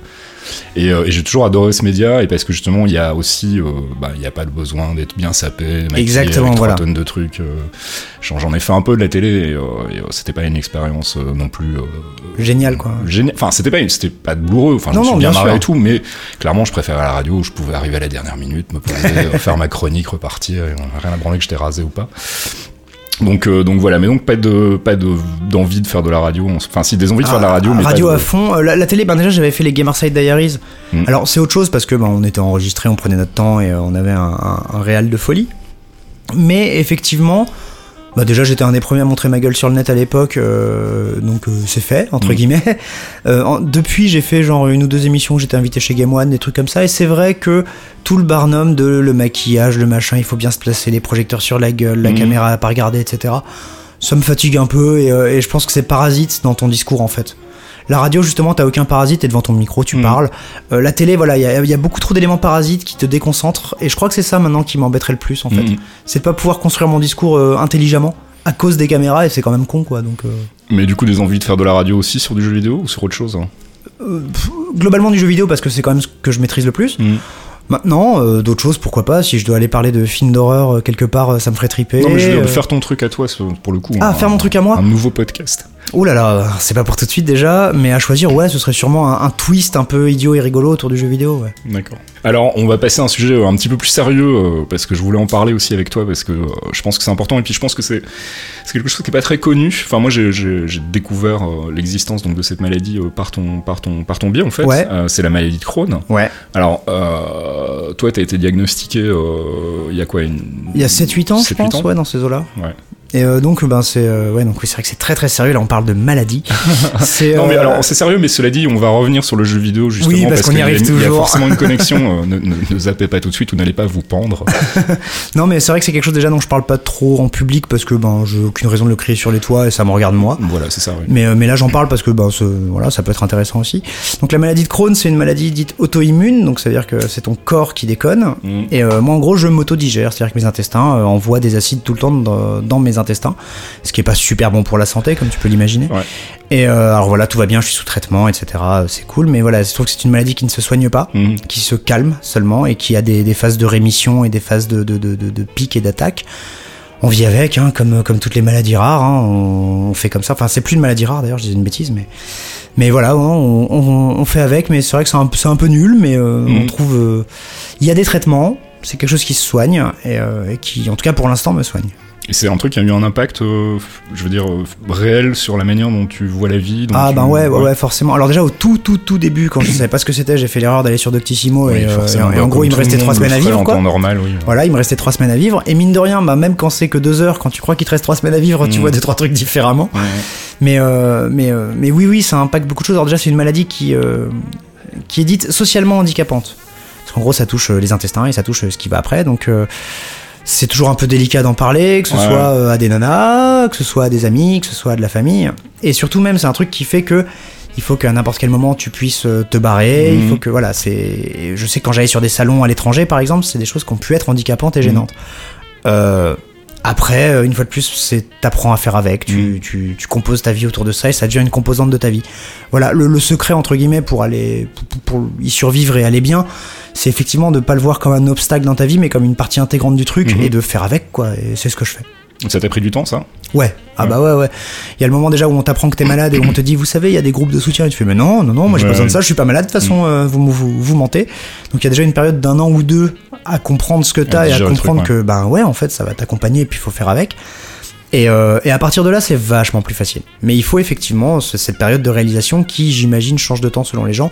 et, euh, et j'ai toujours adoré ce média et parce que justement il y a aussi, euh, bah, il a pas le besoin d'être bien sapé, maquillé Exactement, avec voilà. tonnes de trucs. euh, j'en, ai fait un peu de la télé et, et, c'était pas une expérience non plus. euh, génial quoi. génial. Enfin, c'était pas, c'était pas douloureux. Enfin, je me suis bien bien marré sûr. et tout, mais clairement, je préférais la radio où je pouvais arriver à la dernière minute, me poser, faire ma chronique, repartir, et on rien à branler que j'étais rasé ou pas. Donc, euh, donc voilà, mais donc pas de, pas de d'envie de faire de la radio. Enfin, si des envies de faire de la radio, mais radio pas de- à fond. Euh, La, la télé, ben déjà j'avais fait les Gamerside Diaries. Mm. Alors c'est autre chose parce que ben, on était enregistré, on prenait notre temps et euh, on avait un, un, un réal de folie. Mais effectivement, bah déjà j'étais un des premiers à montrer ma gueule sur le net à l'époque, euh, donc euh, c'est fait entre Mm. guillemets. Euh, en- depuis j'ai fait genre une ou deux émissions, où j'étais invité chez Game One, des trucs comme ça. Et c'est vrai que tout le barnum de le maquillage, le machin, il faut bien se placer, les projecteurs sur la gueule, la Mm. caméra à pas regarder, etc. Ça me fatigue un peu et, et je pense que c'est parasite dans ton discours en fait. La radio, justement, t'as aucun parasite, t'es devant ton micro, tu Mm. parles. Euh, la télé, voilà, il y a, il y a beaucoup trop d'éléments parasites qui te déconcentrent. Et je crois que c'est ça maintenant qui m'embêterait le plus, en fait. Mhm. C'est de pas pouvoir construire mon discours euh, intelligemment à cause des caméras, et c'est quand même con, quoi. Donc, euh, Mais du coup, des envies de faire de la radio aussi sur du jeu vidéo ou sur autre chose. hein pff, globalement du jeu vidéo, parce que c'est quand même ce que je maîtrise le plus. Mhm. Maintenant, euh, d'autres choses, pourquoi pas. Si je dois aller parler de films d'horreur euh, quelque part, euh, ça me ferait triper. Non, mais je veux faire ton truc à toi, pour le coup. Ah, un- faire mon truc à moi Un nouveau podcast. Oh là là, c'est pas pour tout de suite déjà, mais à choisir, ouais, ce serait sûrement un, un twist un peu idiot et rigolo autour du jeu vidéo. Ouais. D'accord. Alors, on va passer à un sujet euh, un petit peu plus sérieux, euh, parce que je voulais en parler aussi avec toi, parce que euh, je pense que c'est important, et puis je pense que c'est quelque chose qui est pas très connu. Enfin, moi, j'ai- découvert euh, l'existence donc de cette maladie par ton par ton par ton biais en fait. Ouais. C'est la maladie de Crohn. Ouais. Alors, toi, t'as été diagnostiqué il y a quoi une... Il y a 7-8 ans, je 7-8 pense, ans ouais, dans ces eaux-là. Ouais. Et euh, donc, ben, c'est euh, ouais, donc oui, c'est vrai que c'est très très sérieux. Là, on parle de maladie. Non mais euh, alors c'est sérieux mais cela dit on va revenir sur le jeu vidéo justement Oui, parce qu'on y qu'il y a- arrive il y a toujours. forcément une connexion ne, ne, ne zappez pas tout de suite ou n'allez pas vous pendre non, mais c'est vrai que c'est quelque chose déjà dont je parle pas trop en public parce que ben, j'ai aucune raison de le crier sur les toits et ça me regarde moi. voilà c'est ça oui. Mais, mais là j'en parle parce que ben, ce- voilà, ça peut être intéressant aussi. Donc la maladie de Crohn, c'est une maladie dite auto-immune, donc ça veut dire que c'est ton corps qui déconne. Mm. Et moi en gros je m'auto-digère, c'est-à-dire que mes intestins envoient des acides tout le temps dans, dans mes intestins, ce qui est pas super bon pour la santé comme tu peux l'imaginer. Ouais. Et euh, alors voilà, tout va bien, je suis sous traitement, etc. C'est cool, mais voilà, je trouve que c'est une maladie qui ne se soigne pas, Mhm. qui se calme seulement et qui a des, des phases de rémission et des phases de, de, de, de, de pic et d'attaque. On vit avec, hein, comme, comme toutes les maladies rares, hein, on, on fait comme ça. Enfin, c'est plus une maladie rare d'ailleurs, je disais une bêtise, mais, mais voilà, on, on, on fait avec, mais c'est vrai que c'est un, peu- c'est un peu nul, mais euh, Mhm. on trouve. euh, Il y a des traitements, c'est quelque chose qui se soigne et, euh, et qui, en tout cas pour l'instant, me soigne. Et c'est un truc qui a eu un impact euh, je veux dire euh, réel sur la manière dont tu vois la vie Ah tu- ben ouais, ouais, ouais, forcément. Alors déjà au tout, tout, tout début, quand je savais pas ce que c'était, j'ai fait l'erreur d'aller sur Doctissimo Oui, et, euh, et en gros il me restait trois semaines à vivre en quoi. temps normal oui Voilà, il me restait trois semaines à vivre et mine de rien, bah même quand c'est que deux heures, quand tu crois qu'il te reste trois semaines à vivre, tu Mm. vois deux trois trucs différemment. Mais euh, mais mais oui oui, ça impacte beaucoup de choses. Alors déjà c'est une maladie qui qui est dite socialement handicapante. Parce qu'en gros ça touche les intestins et ça touche ce qui va après, donc. euh, c'est toujours un peu délicat d'en parler, que ce Ouais, soit euh, à des nanas, que ce soit à des amis, que ce soit à de la famille. Et surtout même, c'est un truc qui fait que il faut qu'à n'importe quel moment tu puisses euh, te barrer. Il Mhm. faut que voilà, c'est. Je sais que quand j'allais sur des salons à l'étranger, par exemple, c'est des choses qui ont pu être handicapantes et gênantes. Euh, après, euh, une fois de plus, c'est t'apprends à faire avec. Tu, Mhm. tu, tu composes ta vie autour de ça et ça devient une composante de ta vie. Voilà, le, le secret entre guillemets pour aller pour, pour y survivre et aller bien, c'est effectivement de pas le voir comme un obstacle dans ta vie, mais comme une partie intégrante du truc Mhm. et de faire avec quoi. Et c'est ce que je fais. Donc ça t'a pris du temps ça Ouais, ah Ouais. bah ouais, ouais. Il y a le moment déjà où on t'apprend que t'es malade et où on te dit, vous savez, il y a des groupes de soutien. Et tu fais, mais non, non, non, moi j'ai Ouais, pas besoin de ça, je suis pas malade. De toute façon, euh, vous, vous, vous mentez. Donc il y a déjà une période d'un an ou deux à comprendre ce que t'as et à digérer le comprendre truc, que, ben ouais, en fait, ça va t'accompagner et puis il faut faire avec. Et, euh, et à partir de là, c'est vachement plus facile. Mais il faut effectivement ce- cette période de réalisation qui, j'imagine, change de temps selon les gens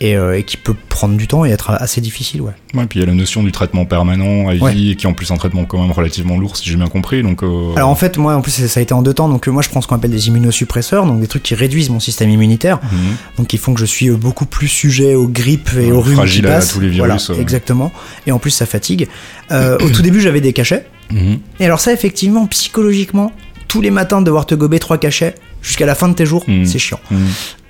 et, euh, et qui peut prendre du temps et être assez difficile, ouais. Ouais, puis il y a la notion du traitement permanent à vie et qui est en plus un traitement quand même relativement lourd si j'ai bien compris donc euh, Alors en fait, moi, en plus, ça a été en deux temps. Donc euh, moi, je prends ce qu'on appelle des immunosuppresseurs, donc des trucs qui réduisent mon système immunitaire. mhm. donc qui font que je suis beaucoup plus sujet aux grippes et Ouais, aux rhumes fragile qui à passent. tous les virus, Voilà, exactement. Et en plus, ça fatigue. Euh, au tout début, j'avais des cachets. Mhm. Et alors ça, effectivement, psychologiquement, tous les matins devoir te gober trois cachets jusqu'à la fin de tes jours, Mhm. c'est chiant.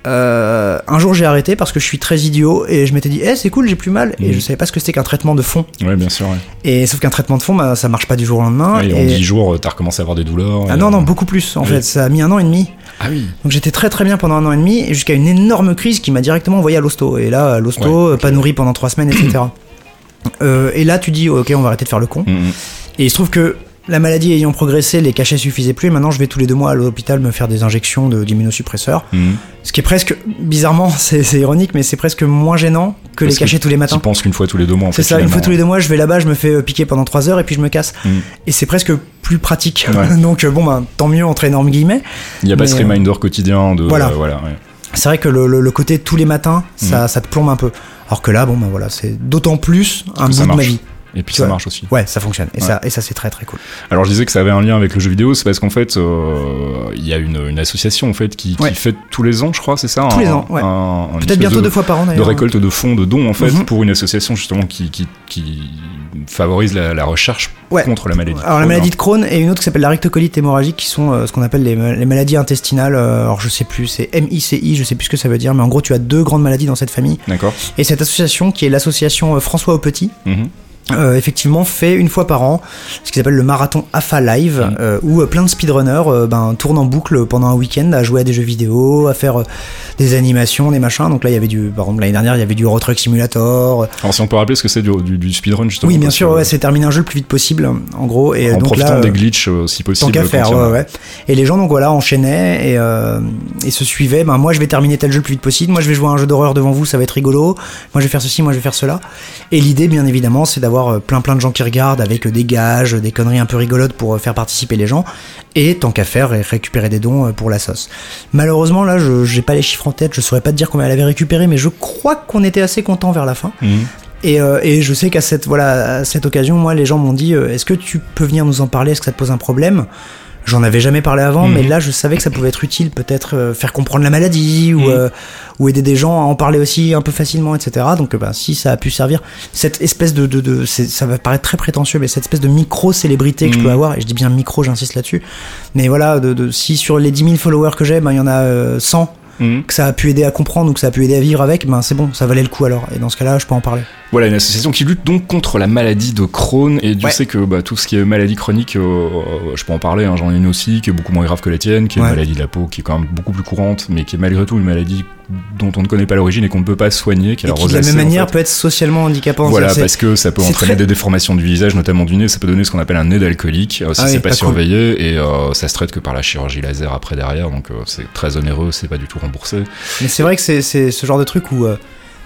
Euh, un jour, j'ai arrêté parce que je suis très idiot et je m'étais dit, eh, c'est cool, j'ai plus mal. Et Mhm. je savais pas ce que c'était qu'un traitement de fond. ouais bien sûr ouais. Et sauf qu'un traitement de fond, bah, ça marche pas du jour au lendemain. Ouais, et en et- 10 jours t'as recommencé à avoir des douleurs Ah non, euh, non, beaucoup plus. En oui. fait, ça a mis un an et demi. ah oui Donc j'étais très très bien pendant un an et demi et jusqu'à une énorme crise qui m'a directement envoyé à l'hosto. Et là, l'hosto, pas nourri pendant trois semaines, etc. Euh, et là, tu dis, ok, on va arrêter de faire le con. Mhm. Et il se trouve que la maladie ayant progressé, les cachets suffisaient plus. Et maintenant, je vais tous les deux mois à l'hôpital me faire des injections de- d'immunosuppresseurs. Mhm. Ce qui est presque, bizarrement, c'est ironique, mais c'est presque moins gênant que Parce les cachets tous les Tu matins. penses qu'une fois tous les deux mois en C'est ça, une fois tous les deux mois, je vais là-bas, je me fais euh, piquer pendant trois heures et puis je me casse. Mhm. Et c'est presque plus pratique. Ouais. Donc euh, bon, ben, tant mieux entre énormes guillemets. Il n'y a pas ce euh, reminder quotidien de voilà. euh, voilà ouais. C'est vrai que le, le- le côté tous les matins, Mm. ça, ça te plombe un peu. Alors que là, bon, ben voilà, c'est d'autant plus un bout de ma vie. Et puis Tu ça vois. marche aussi Ouais, ça fonctionne. Et Ouais. ça, et ça c'est très très cool. Alors je disais que ça avait un lien avec le jeu vidéo, c'est parce qu'en fait, euh, il y a une, une association en fait qui, qui Ouais. fait tous les ans, je crois, c'est ça Tous un- les ans, ouais. Peut-être bientôt de, deux fois par an de d'ailleurs. récolte de fonds, de dons en fait, Mhm. pour une association justement qui, qui, qui favorise la, la recherche Ouais. contre la maladie. Alors la maladie de Crohn et une autre qui s'appelle la rectocolite hémorragique qui sont euh, ce qu'on appelle les, ma- les maladies intestinales. euh, alors je sais plus, c'est MICI, je sais plus ce que ça veut dire, mais en gros tu as deux grandes maladies dans cette famille. D'accord. Et cette association qui est l'association François Aupetit, Mhm. Euh, effectivement fait une fois par an ce qu'ils appellent le marathon AFA Live Mm. euh, où euh, plein de speedrunners ben, tournent en boucle pendant un week-end à jouer à des jeux vidéo, à faire des animations, des machins. Donc là il y avait du, par exemple l'année dernière il y avait du Euro Truck Simulator. Alors si on peut rappeler ce que c'est du, du, du speedrun justement. oui bien sûr, ouais, c'est terminer un jeu le plus vite possible en gros. Et En donc profitant là, des glitches si possible. Tant faire, ouais, ouais. Et les gens, donc voilà, enchaînaient et, et se suivaient. Ben, moi, je vais terminer tel jeu le plus vite possible. Moi, je vais jouer à un jeu d'horreur devant vous, ça va être rigolo. Moi, je vais faire ceci, moi, je vais faire cela. Et l'idée, bien évidemment, c'est d'avoir euh, plein plein de gens qui regardent avec euh, des gages, des conneries un peu rigolotes pour euh, faire participer les gens. Et tant qu'à faire, et récupérer des dons pour la sauce. Malheureusement, là, je j'ai pas les chiffres en tête. Je saurais pas te dire combien elle avait récupéré, mais je crois qu'on était assez content vers la fin. Mhm. Et, euh, et je sais qu'à cette, voilà, à cette occasion, moi, les gens m'ont dit euh, Est-ce que tu peux venir nous en parler? Est-ce que ça te pose un problème? J'en avais jamais parlé avant, Mhm. mais là, je savais que ça pouvait être utile, peut-être euh, faire comprendre la maladie ou, Mhm. euh, ou aider des gens à en parler aussi un peu facilement, etc. Donc, euh, bah, si ça a pu servir, cette espèce de, de, de c'est- ça va paraître très prétentieux, mais cette espèce de micro-célébrité que je Mhm. peux avoir, et je dis bien micro, j'insiste là-dessus. Mais voilà, de, de- si sur les 10 000 followers que j'ai, ben, il y en a euh, 100 Mhm. que ça a pu aider à comprendre ou que ça a pu aider à vivre avec, ben c'est bon, ça valait le coup alors. Et dans ce cas-là, je peux en parler. Voilà, une association qui lutte donc contre la maladie de Crohn. Et Dieu Ouais. sait que bah, tout ce qui est maladie chronique, euh, euh, je peux en parler, hein, j'en ai une aussi qui est beaucoup moins grave que la tienne, qui est Ouais. une maladie de la peau qui est quand même beaucoup plus courante, mais qui est malgré tout une maladie dont on ne connaît pas l'origine et qu'on ne peut pas soigner, qui est Et la qui de la même en manière fait. peut être socialement handicapant. Voilà, parce que ça peut entraîner très- des déformations du visage, notamment du nez. Ça peut donner ce qu'on appelle un nez d'alcoolique euh, si Ah oui, c'est pas, cool. surveillé. Et euh, ça se traite que par la chirurgie laser après derrière. Donc euh, c'est très onéreux, c'est pas du tout remboursé. Mais c'est vrai que c'est c'est ce genre de truc où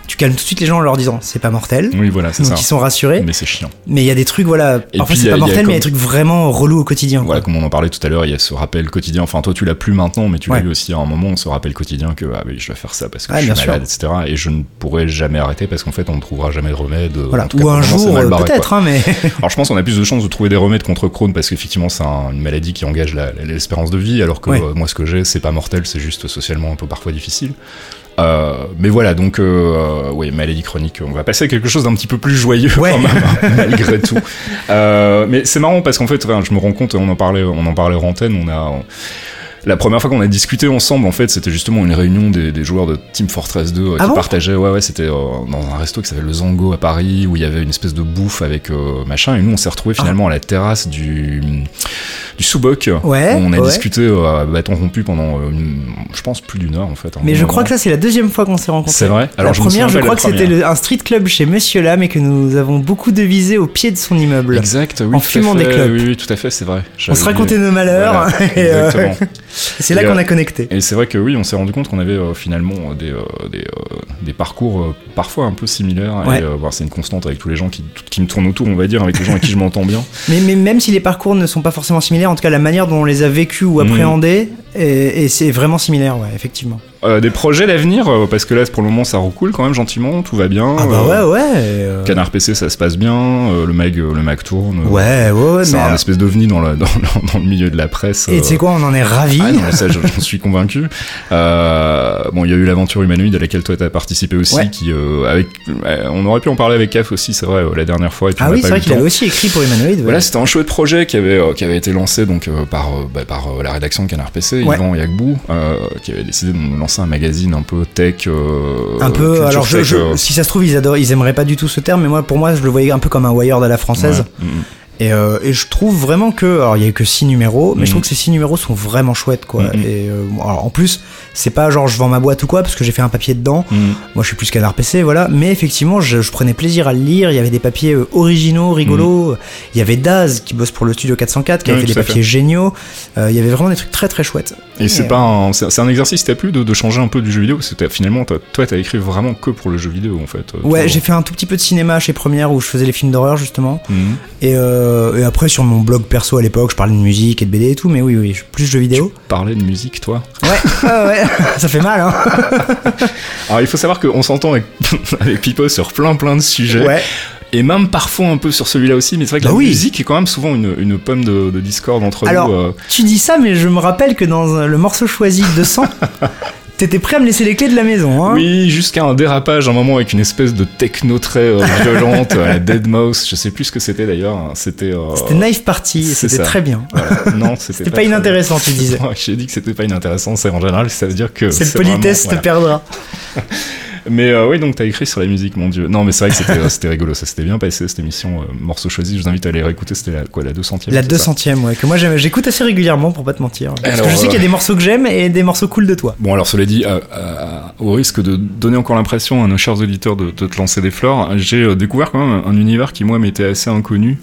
tu calmes tout de suite les gens en leur disant c'est pas mortel. Oui, voilà, c'est Donc ça. ils sont rassurés. Mais c'est chiant. Mais il y a des trucs, voilà. Et Parfois c'est pas mortel, mais il y a des trucs vraiment relous au quotidien. Voilà, quoi. comme on en parlait tout à l'heure, il y a ce rappel quotidien. Enfin, toi, tu l'as plus maintenant, mais tu Ouais. l'as eu aussi à un moment, ce rappel quotidien que ah oui, je dois faire ça parce que Ouais, je suis sûr. malade, etc. Et je ne pourrais jamais arrêter parce qu'en fait, on ne trouvera jamais de remède. euh, Voilà. Cas, Ou un jour, euh, peut-être, hein, mais. Alors je pense qu'on a plus de chances de trouver des remèdes contre Crohn parce qu'effectivement c'est un- une maladie qui engage l'espérance de vie alors que Ouais. euh, moi ce que j'ai c'est pas mortel c'est juste socialement un peu parfois difficile. Euh, mais voilà donc euh, oui maladie chronique on va passer à quelque chose d'un petit peu plus joyeux Ouais. quand même hein, malgré tout. Euh, mais c'est marrant parce qu'en fait je me rends compte on en parlait on en parlait en antenne on a la première fois qu'on a discuté ensemble, en fait, c'était justement une réunion des, des joueurs de Team Fortress 2 euh, Ah qui bon partageaient. Ouais, ouais, c'était euh, dans un resto qui s'appelle le Zango à Paris, où il y avait une espèce de bouffe avec euh, machin. Et nous, on s'est retrouvés finalement à la terrasse du du Souboc. Ah. Ouais, où on a ouais. discuté euh, à bâton rompu pendant, une- je pense, plus d'une heure en fait. un Mais je moment. crois que ça, c'est la deuxième fois qu'on s'est rencontrés. C'est vrai. la je me première, je crois la que c'était un street club chez Monsieur Lam et que nous avons beaucoup devisé au pied de son immeuble. Exact, oui, en fumant des clopes. Oui, oui, tout à fait, c'est vrai. On se racontait nos malheurs. Voilà, exactement. C'est là qu'on euh, a connecté. Et c'est vrai que oui, on s'est rendu compte qu'on avait euh, finalement euh, des, des, des parcours parfois un peu similaires. Ouais. Bon, c'est une constante avec tous les gens qui, qui me tournent autour, on va dire, avec les gens avec qui je m'entends bien. Mais, mais même si les parcours ne sont pas forcément similaires, en tout cas la manière dont on les a vécus ou Mhm. appréhendés, et, et c'est vraiment similaire, ouais, effectivement. Euh, des projets d'avenir, euh, parce que là pour le moment ça recoule quand même gentiment, tout va bien. Ah bah Euh, ouais, ouais. Canard PC ça se passe bien, le mag, le mag tourne. Ouais, ouais, ouais. C'est mais, un espèce d'ovni dans, le- dans, le- dans le milieu de la presse. Et tu sais quoi, on en est ravis. Ah non, ça, je- j'en suis convaincu. Euh, bon, il y a eu l'aventure humanoïde à laquelle toi t'as participé aussi, Ouais. qui euh, avec, euh, on aurait pu en parler avec Caf aussi, c'est vrai, euh, la dernière fois. Et puis ah on a oui, pas c'est eu vrai le qu'il temps. avait aussi écrit pour Humanoid. ouais. Voilà, c'était un chouette projet qui avait, euh, qui avait été lancé donc euh, par, euh, bah, par euh, la rédaction de Canard PC, Ouais. Yvan Yagbou, euh, qui avait décidé de lancer un magazine un peu tech. euh, un peu, alors je, tech, je- euh, si ça se trouve, ils, adorent, ils aimeraient pas du tout ce terme, mais moi, pour moi, je le voyais un peu comme un Wired à la française. ouais, mm, mm. Et, euh, et je trouve vraiment que, alors il y a eu que six numéros, mais je trouve que ces six numéros sont vraiment chouettes, quoi. Et euh, alors, en plus, c'est pas genre je vends ma boîte ou quoi, parce que j'ai fait un papier dedans. Mm. Moi, je suis plus canard PC, voilà. Mais effectivement, je, je prenais plaisir à le lire. Il y avait des papiers euh, originaux, rigolos. Il y avait Daz qui bosse pour le studio 404, qui. Oui, avait fait des papiers géniaux. Euh, il y avait vraiment des trucs très très chouettes. Et c'est pas un, c'est un exercice qui t'a plu de, de changer un peu du jeu vidéo? Parce que t'as- finalement toi toi, t'as écrit vraiment que pour le jeu vidéo en fait. euh, Ouais, j'ai fait un tout petit peu de cinéma chez Première où je faisais les films d'horreur justement. Et, euh, et après sur mon blog perso à l'époque, je parlais de musique et de BD et tout, mais oui, oui, plus jeux vidéo. Parler de musique toi. Ouais, ouais, ouais, ça fait mal, hein. Alors il faut savoir qu'on s'entend avec, avec Pipo sur plein plein de sujets. Ouais. Et même parfois un peu sur celui-là aussi, mais c'est vrai que Bah la oui. musique est quand même souvent une, une pomme de, de discorde entre Alors, nous. euh. tu dis ça, mais je me rappelle que dans le morceau choisi de 100, t'étais prêt à me laisser les clés de la maison, hein? Oui, jusqu'à un dérapage, un moment avec une espèce de techno très euh, violente, à la Dead Mouse, je sais plus ce que c'était d'ailleurs. hein. C'était. euh, C'était Knife Party, c'était très bien. voilà. Non, c'était pas, inintéressant, tu disais. J'ai dit que c'était pas inintéressant, c'est en général, ça veut dire que. Cette politesse vraiment- te perdra. Mais euh, oui, donc t'as écrit sur la musique, mon dieu. Non, mais c'est vrai que c'était, c'était rigolo, ça s'était bien passé cette émission. euh, morceau choisi, je vous invite à aller réécouter. C'était la, quoi, la 200 La 200ème, ouais, que moi j'écoute assez régulièrement pour pas te mentir. Parce Alors, que je sais euh, qu'il y a des morceaux que j'aime et des morceaux cool de toi. Bon, alors cela dit, euh, euh, au risque de donner encore l'impression à nos chers auditeurs de, de te lancer des fleurs, j'ai euh, découvert quand même un univers qui, moi, m'était assez inconnu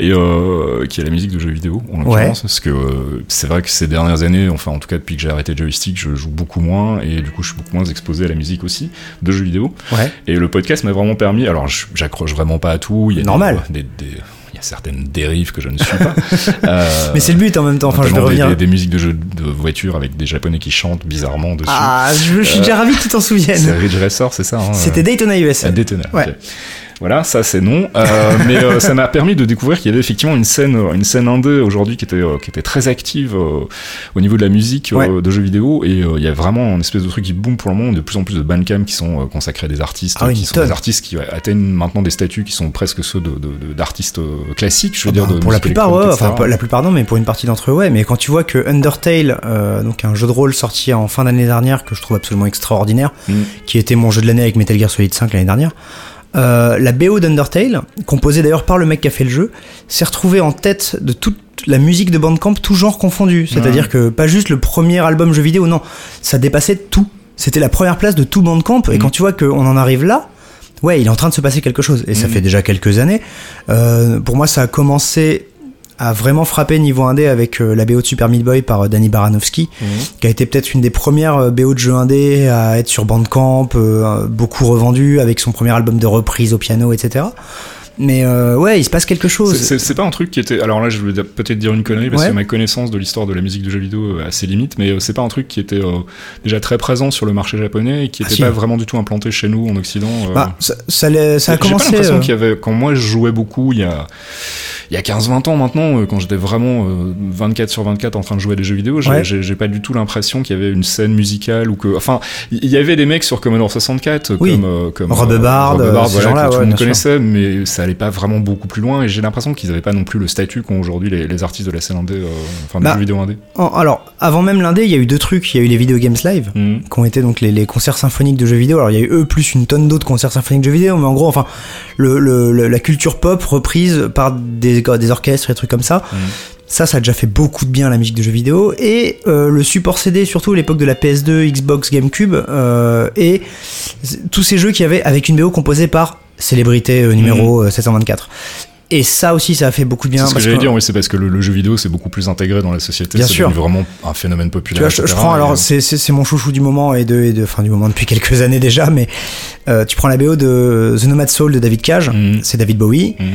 et euh, qui est la musique de jeux vidéo, en l'occurrence, parce que euh, c'est vrai que ces dernières années, enfin en tout cas depuis que j'ai arrêté le joystick, je joue beaucoup moins et du coup je suis beaucoup moins exposé à la musique aussi de jeux vidéo. Ouais. Et le podcast m'a vraiment permis, alors j'accroche vraiment pas à tout, il y a Normal. des- des- il y a certaines dérives que je ne suis pas. Euh, Mais c'est le but en même temps, enfin je vais revenir. des, des musiques de jeux de voiture avec des japonais qui chantent bizarrement dessus. Ah, je, je suis déjà ravi que tu t'en C'est souviennes. Ridge Racer, c'est ça hein, C'était euh, Daytona USA. à Daytona. Ouais. Voilà, ça c'est non. Euh, mais euh, ça m'a permis de découvrir qu'il y avait effectivement une scène, euh, une scène indé aujourd'hui qui était, euh, qui était très active au niveau de la musique Ouais. de jeux vidéo. Et il y a vraiment une espèce de truc qui boom pour le moment. De plus en plus de bandcamp qui sont consacrés à des artistes, Ah qui sont des artistes qui ouais, atteignent maintenant des statuts qui sont presque ceux de- de- de- d'artistes classiques. Je veux Ah dire, bah, pour la plupart, ouais, enfin la plupart non, mais pour une partie d'entre eux, ouais. Mais quand tu vois que Undertale, donc un jeu de rôle sorti en fin d'année dernière que je trouve absolument extraordinaire, Mm. qui était mon jeu de l'année avec Metal Gear Solid 5 l'année dernière. Euh, la BO d'Undertale, composée d'ailleurs par le mec qui a fait le jeu, s'est retrouvée en tête de toute la musique de Bandcamp, tout genre confondu. C'est-à-dire que pas juste le premier album jeu vidéo, non, ça dépassait tout. C'était la première place de tout Bandcamp. Et Mm. quand tu vois qu'on en arrive là, ouais, il est en train de se passer quelque chose. Et ça Mm. fait déjà quelques années. Euh, pour moi, ça a commencé à vraiment frapper niveau indé avec euh, la BO de Super Meat Boy par euh, Danny Baranovsky, Mhm. qui a été peut-être une des premières euh, BO de jeux indé à être sur Bandcamp, beaucoup revendu avec son premier album de reprise au piano, etc. Mais euh, ouais, il se passe quelque chose. C'est- pas un truc qui était. Alors là, je vais peut-être dire une connerie parce Ouais. que ma connaissance de l'histoire de la musique de jeux vidéo est assez limite, mais c'est pas un truc qui était euh, déjà très présent sur le marché japonais et qui Ah, était si. pas vraiment du tout implanté chez nous en Occident. euh. Bah, ça, ça, ça a J'ai pas commencé. l'impression qu'il y avait. Quand moi je jouais beaucoup, il y a. Il y a 15-20 ans maintenant, euh, quand j'étais vraiment euh, 24 sur 24 en train de jouer à des jeux vidéo, j'ai Ouais. pas du tout l'impression qu'il y avait une scène musicale ou que. Enfin, il y avait des mecs sur Commodore 64 euh, Oui. comme. euh, comme Rob euh, Bard, euh, voilà, que tout ouais, le monde sûr. connaissait, mais ça allait pas vraiment beaucoup plus loin et j'ai l'impression qu'ils avaient pas non plus le statut qu'ont aujourd'hui les, les artistes de la scène indé, euh, enfin du Bah, jeu vidéo indé. alors, avant même l'indé, il y a eu deux trucs. Il y a eu les Video Games Live. Mhm. qui ont été donc les, les concerts symphoniques de jeux vidéo. Alors il y a eu eux plus une tonne d'autres concerts symphoniques de jeux vidéo, mais en gros, enfin, le, le- le- la culture pop reprise par des, des orchestres et des trucs comme ça. Mhm. Ça, ça a déjà fait beaucoup de bien la musique de jeux vidéo. Et euh, le support CD, surtout à l'époque de la PS2, Xbox, GameCube, euh, et tous ces jeux qui avaient avec une BO composée par célébrité euh, numéro euh, 724. Et ça aussi, ça a fait beaucoup de bien. C'est ce que j'allais dire, oui, c'est parce que le, le jeu vidéo c'est beaucoup plus intégré dans la société, Bien c'est sûr. vraiment un phénomène Tu populaire. vois, je, prends alors, euh, c'est mon chouchou du moment et de, et de, enfin du moment depuis quelques années déjà, mais euh, tu prends la BO de The Nomad Soul de David Cage, Mhm. c'est David Bowie. mhm.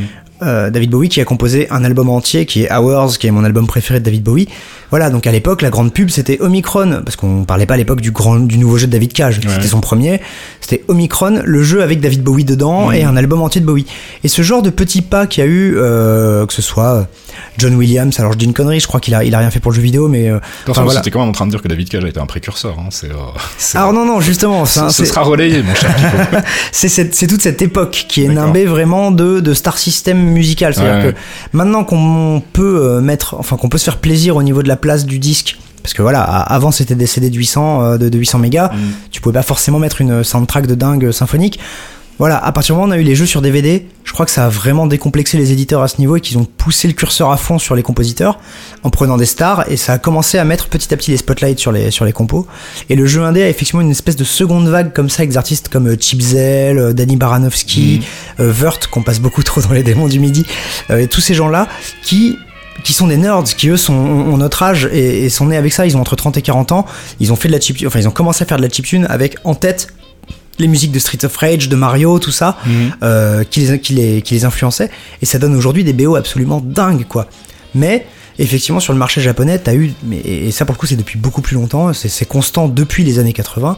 Euh, David Bowie qui a composé un album entier qui est Hours, qui est mon album préféré de David Bowie. Voilà, donc à l'époque, la grande pub c'était Omicron, parce qu'on parlait pas à l'époque du grand, du nouveau jeu de David Cage, Ouais. c'était son premier. C'était Omicron, le jeu avec David Bowie dedans Mhm. et un album entier de Bowie. Et ce genre de petit pas qu'il y a eu, euh, que ce soit John Williams, alors je dis une connerie, je crois qu'il a, il a rien fait pour le jeu vidéo, mais euh, enfin, voilà. c'était quand même en train de dire que David Cage a été un précurseur. Hein, c'est, euh, Alors non, non, justement, c'est ce, sera relayé, mon cher c'est toute cette époque qui est nimbée vraiment de, de star system musical. C'est-à-dire Ouais. que maintenant qu'on peut euh, mettre, enfin qu'on peut se faire plaisir au niveau de la place du disque, parce que voilà, avant c'était des CD de 800, euh, de, de 800 mégas, Mm. tu pouvais pas forcément mettre une soundtrack de dingue euh, symphonique. Voilà, à partir du moment où on a eu les jeux sur DVD, je crois que ça a vraiment décomplexé les éditeurs à ce niveau et qu'ils ont poussé le curseur à fond sur les compositeurs en prenant des stars et ça a commencé à mettre petit à petit les spotlights sur les, sur les compos. Et le jeu indé a effectivement une espèce de seconde vague comme ça avec des artistes comme euh, Chip Zell, euh, Danny Baranovsky, euh, Vert qu'on passe beaucoup trop dans les démons du midi, euh, et tous ces gens-là qui qui sont des nerds, qui eux sont, ont ont notre âge et, et sont nés avec ça, ils ont entre 30 et 40 ans, ils ont fait de la chip, enfin ils ont commencé à faire de la chiptune avec en tête les musiques de Streets of Rage, de Mario, tout ça, Mhm. euh, qui, les, qui, les, qui les influençait, et ça donne aujourd'hui des BO absolument dingues, quoi. Mais effectivement, sur le marché japonais, t'as eu, mais, et ça pour le coup, c'est depuis beaucoup plus longtemps, c'est constant depuis les années 80.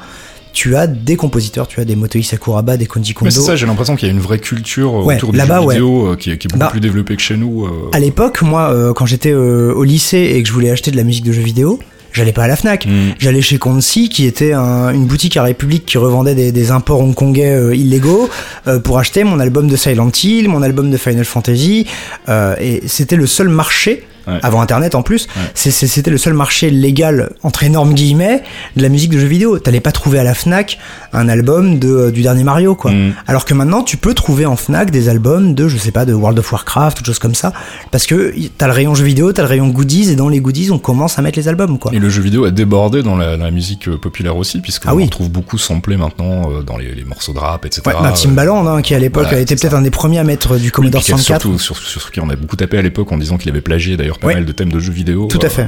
Tu as des compositeurs, tu as des Motoi Sakuraba, des Koji Kondo. C'est ça, j'ai l'impression qu'il y a une vraie culture euh, Ouais, autour du jeu ouais. vidéo euh, qui, est, qui est beaucoup Bah, plus développée que chez nous. euh. À l'époque, moi, euh, quand j'étais au lycée et que je voulais acheter de la musique de jeux vidéo, j'allais pas à la Fnac. Mm. J'allais chez Konsi, qui était un- une boutique à République qui revendait des, des imports hongkongais euh, illégaux, euh, pour acheter mon album de Silent Hill, mon album de Final Fantasy. euh, et c'était le seul marché Ouais. avant Internet en plus. Ouais. C'était le seul marché légal, entre énormes guillemets, de la musique de jeux vidéo. T'allais pas trouver à la Fnac un album de, euh, du dernier Mario, quoi. Mm. Alors que maintenant, tu peux trouver en Fnac des albums de, je sais pas, de World of Warcraft, ou choses comme ça. Parce que t'as le rayon jeux vidéo, t'as le rayon goodies, et dans les goodies, on commence à mettre les albums, quoi. Et le jeu vidéo a débordé dans la, dans la musique euh, populaire aussi, puisqu'on Ah oui. retrouve beaucoup samplé maintenant euh, dans les, les morceaux de rap, etc. Ouais, bah, Timbaland, hein, qui à l'époque voilà, a été peut-être un des premiers à mettre du Commodore puis qui a 64. Surtout, sur, sur, sur qui on a beaucoup tapé à l'époque en disant qu'il avait plagié d'ailleurs pas mal de thèmes de jeux vidéo. Tout à fait.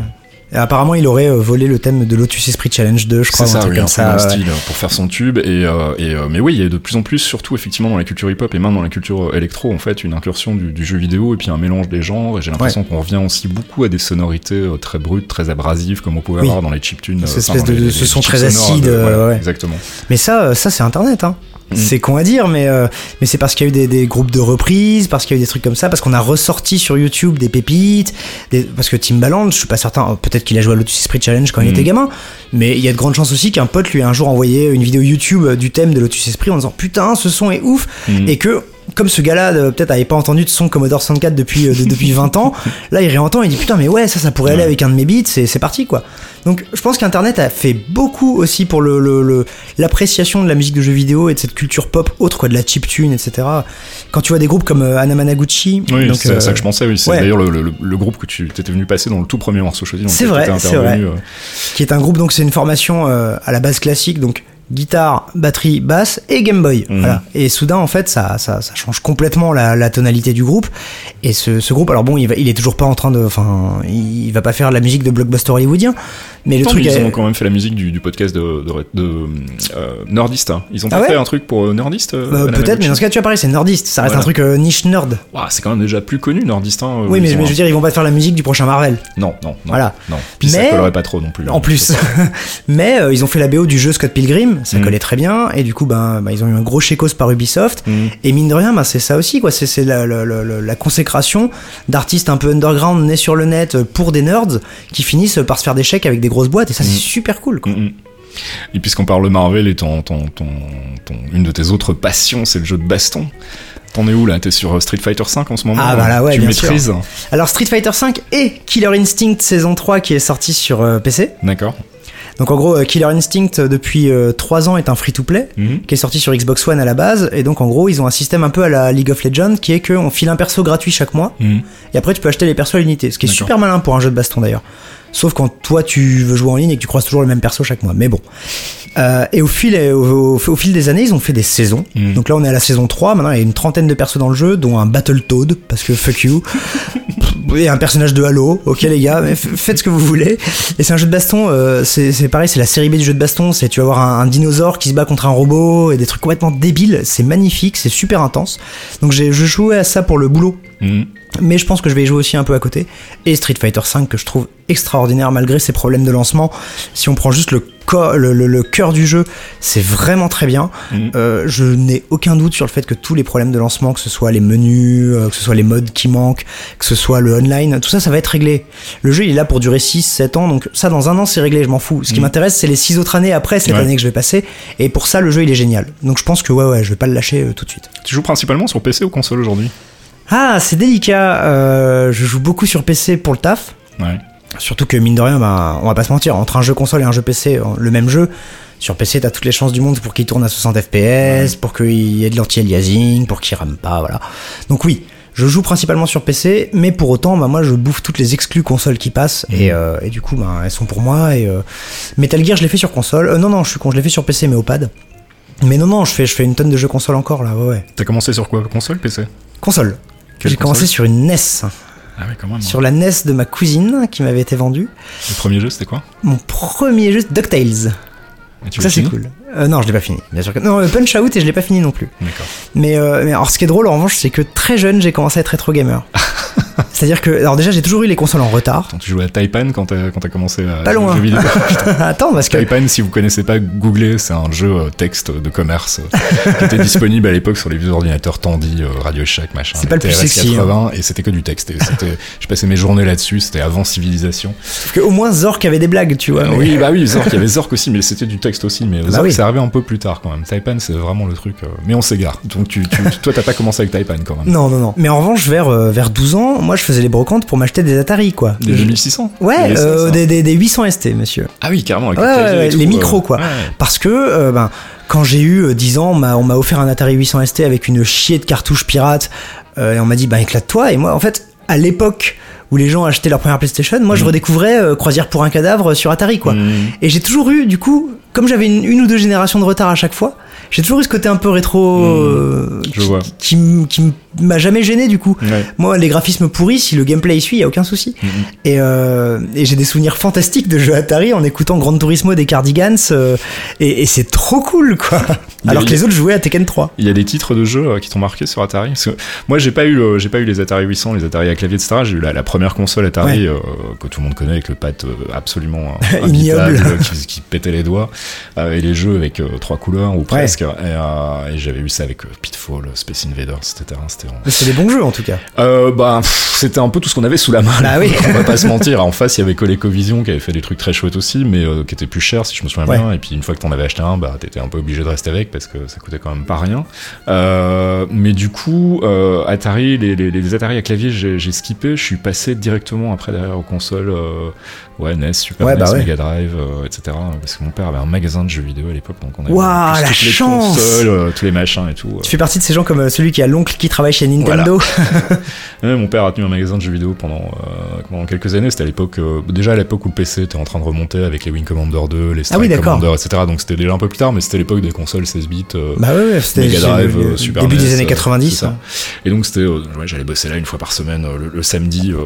Et apparemment, il aurait euh, volé le thème de Lotus Esprit Challenge 2, je crois, un ça, truc oui, comme style euh, pour faire son tube. Et, euh, et, euh, mais oui, il y a de plus en plus, surtout effectivement dans la culture hip-hop et même dans la culture électro, en fait, une incursion du, du jeu vidéo et puis un mélange des genres. Et j'ai l'impression qu'on revient aussi beaucoup à des sonorités très brutes, très abrasives, comme on pouvait Oui. avoir dans les chiptunes. Cette espèce enfin, dans de- les- de- les- ce les son très acide, de- voilà, ouais. Exactement. Mais ça, ça c'est Internet. Hein. Mm. C'est con à dire, mais, euh, mais c'est parce qu'il y a eu des, des groupes de reprises, parce qu'il y a eu des trucs comme ça, parce qu'on a ressorti sur YouTube des pépites, des, parce que Timbaland, je suis pas certain, oh, peut-être qu'il a joué à Lotus Esprit Challenge quand il Mm. était gamin, mais il y a de grandes chances aussi qu'un pote lui a un jour envoyé une vidéo YouTube euh, du thème de Lotus Esprit en disant putain, ce son est ouf, Mm. et que comme ce gars-là euh, peut-être avait pas entendu de son Commodore 64 depuis, euh, de- depuis 20 ans, là il réentend et il dit putain mais ouais ça ça pourrait aller avec un de mes beats, c'est c'est parti quoi. Donc je pense qu'Internet a fait beaucoup aussi pour le, le- le- l'appréciation de la musique de jeux vidéo et de cette culture pop autre quoi, de la chiptune, etc. Quand tu vois des groupes comme euh, Anamanaguchi, Oui, donc, c'est euh, ça que je pensais. Oui, c'est ouais. d'ailleurs le, le- groupe que tu étais venu passer dans le tout premier morceau choisi. C'est vrai, t'étais c'est vrai. euh, qui est un groupe donc c'est une formation euh, à la base classique donc guitare, batterie, basse et Game Boy. Mhm. Voilà. Et soudain en fait ça, ça, ça change complètement la, la tonalité du groupe. Et ce, ce groupe alors bon il, va, il est toujours pas en train de, enfin il, va pas faire la musique de blockbuster hollywoodien, mais le truc ils est- ont quand même fait la musique du, du podcast de, de, de, euh, Nerdist. hein. Ils ont pas Ah ouais fait un truc pour euh, Nerdist euh, Euh, peut-être, mais dans ce cas, tu as parlé, c'est nerdiste. Ça reste Voilà. un truc euh, niche nerd. Ouah, c'est quand même déjà plus connu Nerdist. Hein, oui, mais, un- je veux dire, ils vont pas te faire la musique du prochain Marvel. Non, non, non. Voilà. Non. Puis ça Mais- collerait pas trop non plus. En hein. plus. mais euh, ils ont fait la BO du jeu Scott Pilgrim, ça Mm. collait très bien. Et du coup, ben, ben, ils ont eu un gros chécos par Ubisoft. Mm. Et mine de rien, ben, c'est ça aussi, quoi. C'est la, la, la- la- la consécration d'artistes un peu underground nés sur le net pour des nerds qui finissent par se faire des chèques avec des grosses boîtes. Et ça, c'est Mm. super cool, quoi. Mm, mm. Et puisqu'on parle de Marvel et ton, ton, ton, ton- une de tes autres passions, c'est le jeu de baston. T'en es où là? T'es sur euh, Street Fighter 5 en ce moment? Ah, bah là, ouais, Tu bien maîtrises? Alors, Street Fighter V et Killer Instinct saison 3 qui est sorti sur euh, PC. D'accord. Donc en gros, euh, Killer Instinct euh, depuis 3 ans est un free-to-play qui est sorti sur Xbox One à la base. Et donc en gros, ils ont un système un peu à la League of Legends qui est qu'on file un perso gratuit chaque mois. Et après, tu peux acheter les persos à l'unité. Ce qui est super malin pour un jeu de baston d'ailleurs. Sauf quand toi tu veux jouer en ligne et que tu croises toujours le même perso chaque mois. Mais bon. Euh, et au fil, au, au- au fil des années, ils ont fait des saisons. Mhm. Donc là, on est à la saison 3. Maintenant, il y a une trentaine de persos dans le jeu, dont un Battletoad, parce que fuck you. et un personnage de Halo. Ok, les gars, mais faites ce que vous voulez. Et c'est un jeu de baston. euh, c'est pareil, c'est la série B du jeu de baston. C'est tu vas avoir un, un dinosaure qui se bat contre un robot et des trucs complètement débiles. C'est magnifique, c'est super intense. Donc j'ai je jouais à ça pour le boulot Mhm. Mais je pense que je vais y jouer aussi un peu à côté. Et Street Fighter V que je trouve extraordinaire malgré ses problèmes de lancement. Si on prend juste le, co- le, le- le cœur du jeu, c'est vraiment très bien. Mhm. Euh, je n'ai aucun doute sur le fait que tous les problèmes de lancement, que ce soit les menus, euh, que ce soit les modes qui manquent, que ce soit le online, tout ça, ça va être réglé. Le jeu, il est là pour durer 6-7 ans, donc ça, dans un an, c'est réglé, je m'en fous. Ce qui Mhm. m'intéresse, c'est les 6 autres années après cette Ouais. année que je vais passer. Et pour ça, le jeu, il est génial. Donc je pense que ouais, ouais, je vais pas le lâcher euh, tout de suite. Tu joues principalement sur PC ou console aujourd'hui? Ah, c'est délicat. Euh, je joue beaucoup sur PC pour le taf. Ouais. Surtout que mine de rien, bah, on va pas se mentir, entre un jeu console et un jeu PC, euh, le même jeu, sur PC t'as toutes les chances du monde pour qu'il tourne à 60 FPS, pour qu'il y ait de l'anti-aliasing, pour qu'il rame pas, voilà. Donc oui, je joue principalement sur PC, mais pour autant, bah, moi je bouffe toutes les exclus consoles qui passent, et, euh, et du coup, bah, elles sont pour moi. Et euh, Metal Gear, je l'ai fait sur console. Euh, non, non, je suis con, je l'ai fait sur PC, mais au pad. Mais non, non, je fais, je fais une tonne de jeux console encore là, ouais, ouais. T'as commencé sur quoi? Console, PC Console. J'ai console commencé sur une NES, Ah ouais, quand même. sur la NES de ma cousine qui m'avait été vendue. Le premier jeu, c'était quoi? Mon premier jeu, DuckTales. Et tu Ça c'est fini? cool. Euh, non, je l'ai pas fini. Bien sûr que non. Le Punch Out et je l'ai pas fini non plus. D'accord. Mais, euh, mais alors ce qui est drôle en revanche, c'est que très jeune, j'ai commencé à être rétro gamer. C'est-à-dire que alors déjà j'ai toujours eu les consoles en retard. Attends, tu jouais à Taipan quand t'as quand commencé à Pas jouer aux loin. jeux vidéo Attends parce que Taipan, si vous connaissez pas, googlez, c'est un jeu euh, texte de commerce euh, qui était disponible à l'époque sur les vieux ordinateurs Tandy, euh, Radio Shack, machin. C'est pas le plus sexy, hein. 80, et c'était que du texte. Et je passais mes journées là-dessus, c'était avant Civilisation. sauf que au moins Zork avait des blagues, tu vois. mais- Oui, bah oui, Zork, il y avait Zork aussi, mais c'était du texte aussi. Mais Zork, oui. c'est arrivé un peu plus tard quand même. Taipan, c'est vraiment le truc. euh, Mais on s'égare. Donc tu, tu, toi, t'as pas commencé avec Taipan quand même. Non, non, non. Mais en revanche, vers, euh, vers 12 ans, moi je faisais les brocantes pour m'acheter des Atari quoi. Des Je- 2600 Ouais, Des euh, 1600. des, des, des 800 ST, monsieur. Ah oui, carrément. Avec Ouais, tout, les euh, micros quoi. ouais. Parce que euh, ben, quand j'ai eu euh, 10 ans, on m'a, offert un Atari 800 ST avec une chier de cartouches pirates euh, et on m'a dit bah éclate-toi et moi en fait à l'époque où les gens achetaient leur première PlayStation, moi je redécouvrais euh, Croisière pour un cadavre sur Atari quoi. Mhm. Et j'ai toujours eu du coup, comme j'avais une, une ou deux générations de retard à chaque fois, j'ai toujours eu ce côté un peu rétro euh, je qui, vois. qui, m- qui m'a jamais gêné du coup. Ouais. Moi, les graphismes pourris, si le gameplay y suit, y a aucun souci. Mhm. Et, euh, et j'ai des souvenirs fantastiques de jeux Atari en écoutant Gran Turismo des Cardigans. euh, et et c'est trop cool, quoi. A- Alors que les autres jouaient à Tekken 3. Il y a des titres de jeux euh, qui t'ont marqué sur Atari? Parce que moi j'ai pas eu le- j'ai pas eu les Atari 800, les Atari à clavier etc. J'ai eu la, la première console Atari euh, que tout le monde connaît avec le pad euh, absolument euh, imbitable qui, qui pétait les doigts euh, et les jeux avec euh, trois couleurs ou presque. Et, euh, et j'avais eu ça avec euh, Pitfall, Space Invaders, etc. C'était des bons jeux, en tout cas. Euh, bah, c'était un peu tout ce qu'on avait sous la main. Bah oui. On va pas se mentir. En face, il y avait ColecoVision qui avait fait des trucs très chouettes aussi, mais euh, qui étaient plus chers si je me souviens Ouais. bien. Et puis une fois que t'en avais acheté un, bah t'étais un peu obligé de rester avec parce que ça coûtait quand même pas rien. Mais du coup, Atari, les, les, les Atari à clavier, j'ai skippé. Je suis passé directement après derrière aux consoles. Ouais, NES, Super Ouais, NES, bah ouais. Mega Drive, etc. Parce que mon père avait un magasin de jeux vidéo à l'époque, donc on avait la chance consoles, euh, tous les machins et tout. Tu fais partie de ces gens comme euh, celui qui a l'oncle qui travaille chez Nintendo. Mon père a tenu un magasin de jeux vidéo pendant, euh, pendant quelques années. C'était à l'époque, euh, déjà à l'époque où le PC était en train de remonter avec les Wing Commander 2, les Ah oui, Strike d'accord. Commander, etc. Donc c'était déjà un peu plus tard, mais c'était l'époque des consoles 16 bits. euh, Bah ouais, c'était Mega c'est Drive, le- euh, Super début NES, des années euh, 90. c'est ça. hein. Et donc c'était, euh, ouais, j'allais bosser là une fois par semaine euh, le, le samedi euh,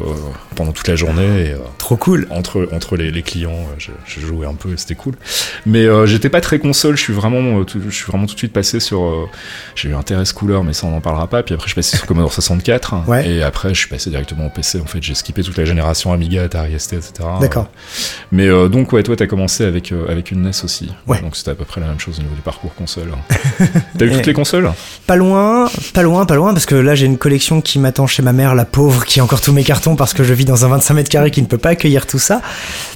pendant toute la journée. Et, euh, Trop cool. entre entre les, les clients, euh, je, je jouais un peu, et c'était cool. Mais euh, j'étais pas très console. Je suis vraiment, euh, je suis vraiment tout de suite passé sur. euh, j'ai eu un TRS Cooler, mais ça on en parlera pas. Puis après je suis passé sur Commodore 64. Ouais. Et après je suis passé directement au PC. En fait, j'ai skippé toute la génération Amiga, Atari ST, etc. D'accord. Euh, mais euh, donc ouais, toi t'as commencé avec avec une NES aussi. Ouais. Donc c'était à peu près la même chose au niveau du parcours console. T'as eu Et- toutes les consoles? Pas loin, pas loin, pas loin, parce que là j'ai une collection qui m'attend chez ma mère, la pauvre, qui a encore tous mes cartons parce que je vis dans un 25 mètres carrés qui ne peut pas accueillir tout ça.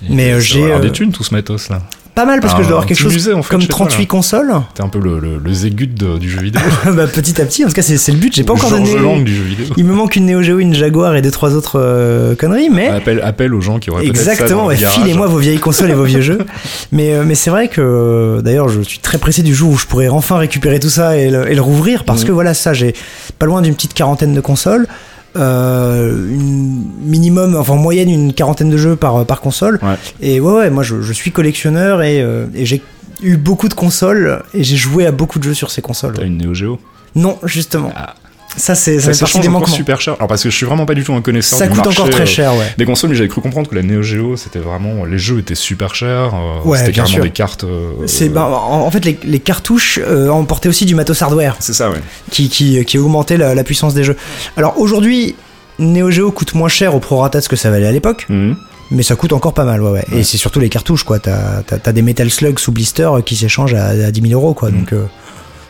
Mais, euh, Ça j'ai, des thunes tout ce matos là. Pas mal parce que Un- je dois avoir quelque chose musée, en fait, comme chez toi, 38 là. consoles. T'es un peu le, le, le Zégut de- du jeu vidéo. bah, petit à petit, en tout cas c'est c'est le but. J'ai pas encore donné. Du jeu vidéo. Il me manque une Neo Geo, une Jaguar et deux trois autres euh, conneries, mais Appel, appel aux gens qui auraient Exactement, garage. filez-moi vos vieilles consoles et vos vieux jeux. Mais, euh, mais c'est vrai que, euh, d'ailleurs, je suis très pressé du jour où je pourrai enfin récupérer tout ça et le, et le rouvrir, parce Mhm. que voilà, ça, j'ai pas loin d'une petite quarantaine de consoles. Euh, une minimum, enfin en moyenne une quarantaine de jeux par, par console. Ouais. Et ouais, ouais, moi je, je suis collectionneur et, euh, et j'ai eu beaucoup de consoles et j'ai joué à beaucoup de jeux sur ces consoles. T'as une Neo Geo? Non, justement. Ah. Ça, c'est ça Ça, change encore super cher. Alors parce que je suis vraiment pas du tout un connaisseur Ça du coûte marché, encore très euh, cher, ouais. Des consoles, mais j'avais cru comprendre que la Neo Geo, c'était vraiment les jeux étaient super chers. euh, Ouais, c'était carrément sûr. des cartes. euh, C'est ben, en, en fait les, les cartouches euh, emportaient aussi du matos hardware. C'est ça, ouais. qui, qui, qui augmentait la, la puissance des jeux. Alors aujourd'hui, Neo Geo coûte moins cher au prorata de ce que ça valait à l'époque, Mhm. mais ça coûte encore pas mal, ouais, ouais. Et c'est surtout les cartouches, quoi. T'as t'as- t'as des Metal Slug sous blister qui s'échangent à, à 10 000 euros, quoi. Donc euh,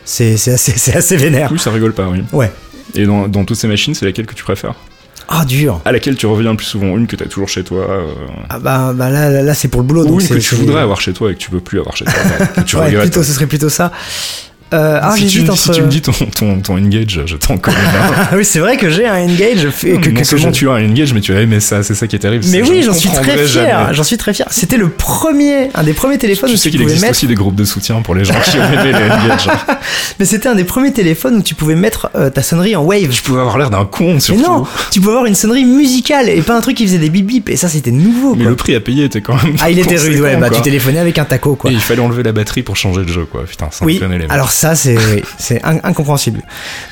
c'est assez, c'est assez vénère. Oui, ça rigole pas, oui. Ouais. Et dans, dans toutes ces machines, c'est laquelle que tu préfères? Ah, dur. À laquelle tu reviens le plus souvent? Une que t'as toujours chez toi euh, Ah bah, bah là, là, là, c'est pour le boulot. Ou donc une que tu voudrais avoir chez toi et que tu peux plus avoir chez toi que tu Ouais, regrettes plutôt, ce serait plutôt ça. Euh, ah, si, tu, entre. si tu me dis ton, ton, ton Engage, je t'en connais. Ah oui, c'est vrai que j'ai un Engage fait, que, non que- que seulement je- tu as un Engage, mais tu as aimé ça, c'est ça qui est terrible. Mais oui, je j'en suis très fier. J'en suis très fier. C'était le premier, un des premiers téléphones Je sais tu qu'il existe mettre. aussi des groupes de soutien pour les gens qui ont aimé les Engage. Mais c'était un des premiers téléphones où tu pouvais mettre euh, ta sonnerie en wave. Je pouvais avoir l'air d'un con, Mais surtout. non, tu pouvais avoir une sonnerie musicale et pas un truc qui faisait des bip bip. Et ça, c'était nouveau. Mais le prix à payer était quand même. Ah, il était rude, ouais. Bah, tu téléphonais avec un taco, quoi. Et il fallait enlever la batterie pour changer le jeu, quoi. Putain, sans Oui. les. Alors ça, c'est oui, incompréhensible.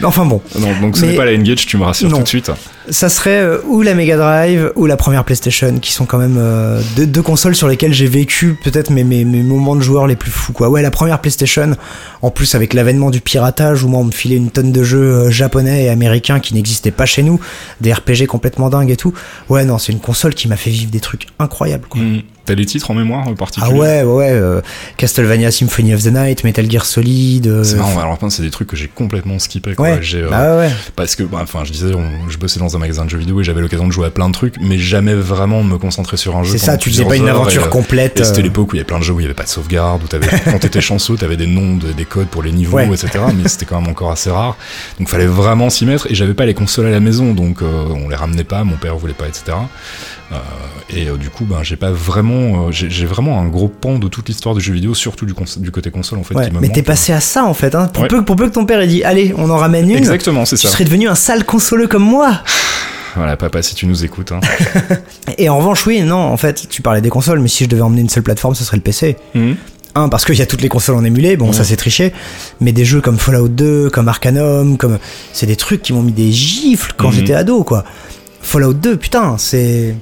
Mais enfin bon, Non, donc ce n'est pas la Engage, tu me rassures Non. tout de suite. ça serait euh, ou la Mega Drive ou la première PlayStation, qui sont quand même euh, deux, deux consoles sur lesquelles j'ai vécu peut-être mes, mes, mes moments de joueur les plus fous. Quoi. Ouais, la première PlayStation, en plus avec l'avènement du piratage, où moi on me filait une tonne de jeux euh, japonais et américains qui n'existaient pas chez nous, des RPG complètement dingues et tout. Ouais, non, c'est une console qui m'a fait vivre des trucs incroyables. Quoi. Hmm. T'as des titres en mémoire en Ah particulier ouais, ouais, ouais. euh, Castlevania Symphony of the Night, Metal Gear Solid. euh, C'est marrant, alors c'est des trucs que j'ai complètement skippé, quoi. Ouais, euh, bah ouais. Parce que, bah, enfin, je disais, on- je bossais dans un magasin de jeux vidéo et j'avais l'occasion de jouer à plein de trucs, mais jamais vraiment me concentrer sur un jeu. C'est ça, tu faisais pas une aventure et, euh, complète. et c'était l'époque où il y avait plein de jeux où il y avait pas de sauvegarde, où t'avais, quand t'étais chanceux, t'avais des noms, de- des codes pour les niveaux, Ouais. etc. Mais c'était quand même encore assez rare. Donc fallait vraiment s'y mettre. Et j'avais pas les consoles à la maison, donc on les ramenait pas, mon père voulait pas, etc. Euh, et euh, du coup, ben j'ai pas vraiment, euh, j'ai, vraiment un gros pan de toute l'histoire du jeu vidéo, surtout du, côté console en fait. ouais, mais t'es manque. passé à ça en fait. Hein. Pour, Ouais. peu, pour peu que ton père ait dit Allez, on en ramène une, Exactement, c'est tu ça. serais devenu un sale consoleux comme moi. Voilà, papa, si tu nous écoutes. Hein. Et en revanche, oui, non, en fait, tu parlais des consoles, mais si je devais emmener une seule plateforme, ce serait le PC. Mhm. Un, parce qu'il y a toutes les consoles en émulé, bon, ça c'est triché, mais des jeux comme Fallout 2, comme Arcanum, comme. C'est des trucs qui m'ont mis des gifles quand Mhm. j'étais ado, quoi. Fallout 2, putain, c'est.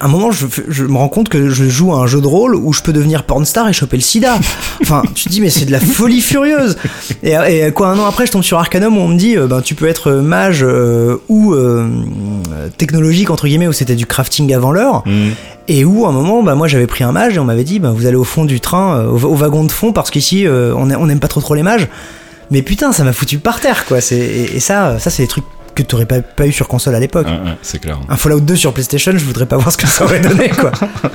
À un moment, je, je me rends compte que je joue à un jeu de rôle où je peux devenir pornstar et choper le sida. Enfin, tu te dis, mais c'est de la folie furieuse. Et, et quoi, un an après, je tombe sur Arcanum où on me dit, euh, ben, tu peux être mage euh, ou euh, technologique, entre guillemets, où c'était du crafting avant l'heure. Mhm. Et où, à un moment, bah, moi j'avais pris un mage et on m'avait dit, bah, vous allez au fond du train, euh, au, au wagon de fond, parce qu'ici, euh, on n'aime pas trop trop les mages. Mais putain, ça m'a foutu par terre, quoi. Et, et ça, ça c'est des trucs que t'aurais pas, pas eu sur console à l'époque. Ouais, ouais, c'est clair. Un Fallout 2 sur PlayStation, je voudrais pas voir ce que ça aurait donné, quoi.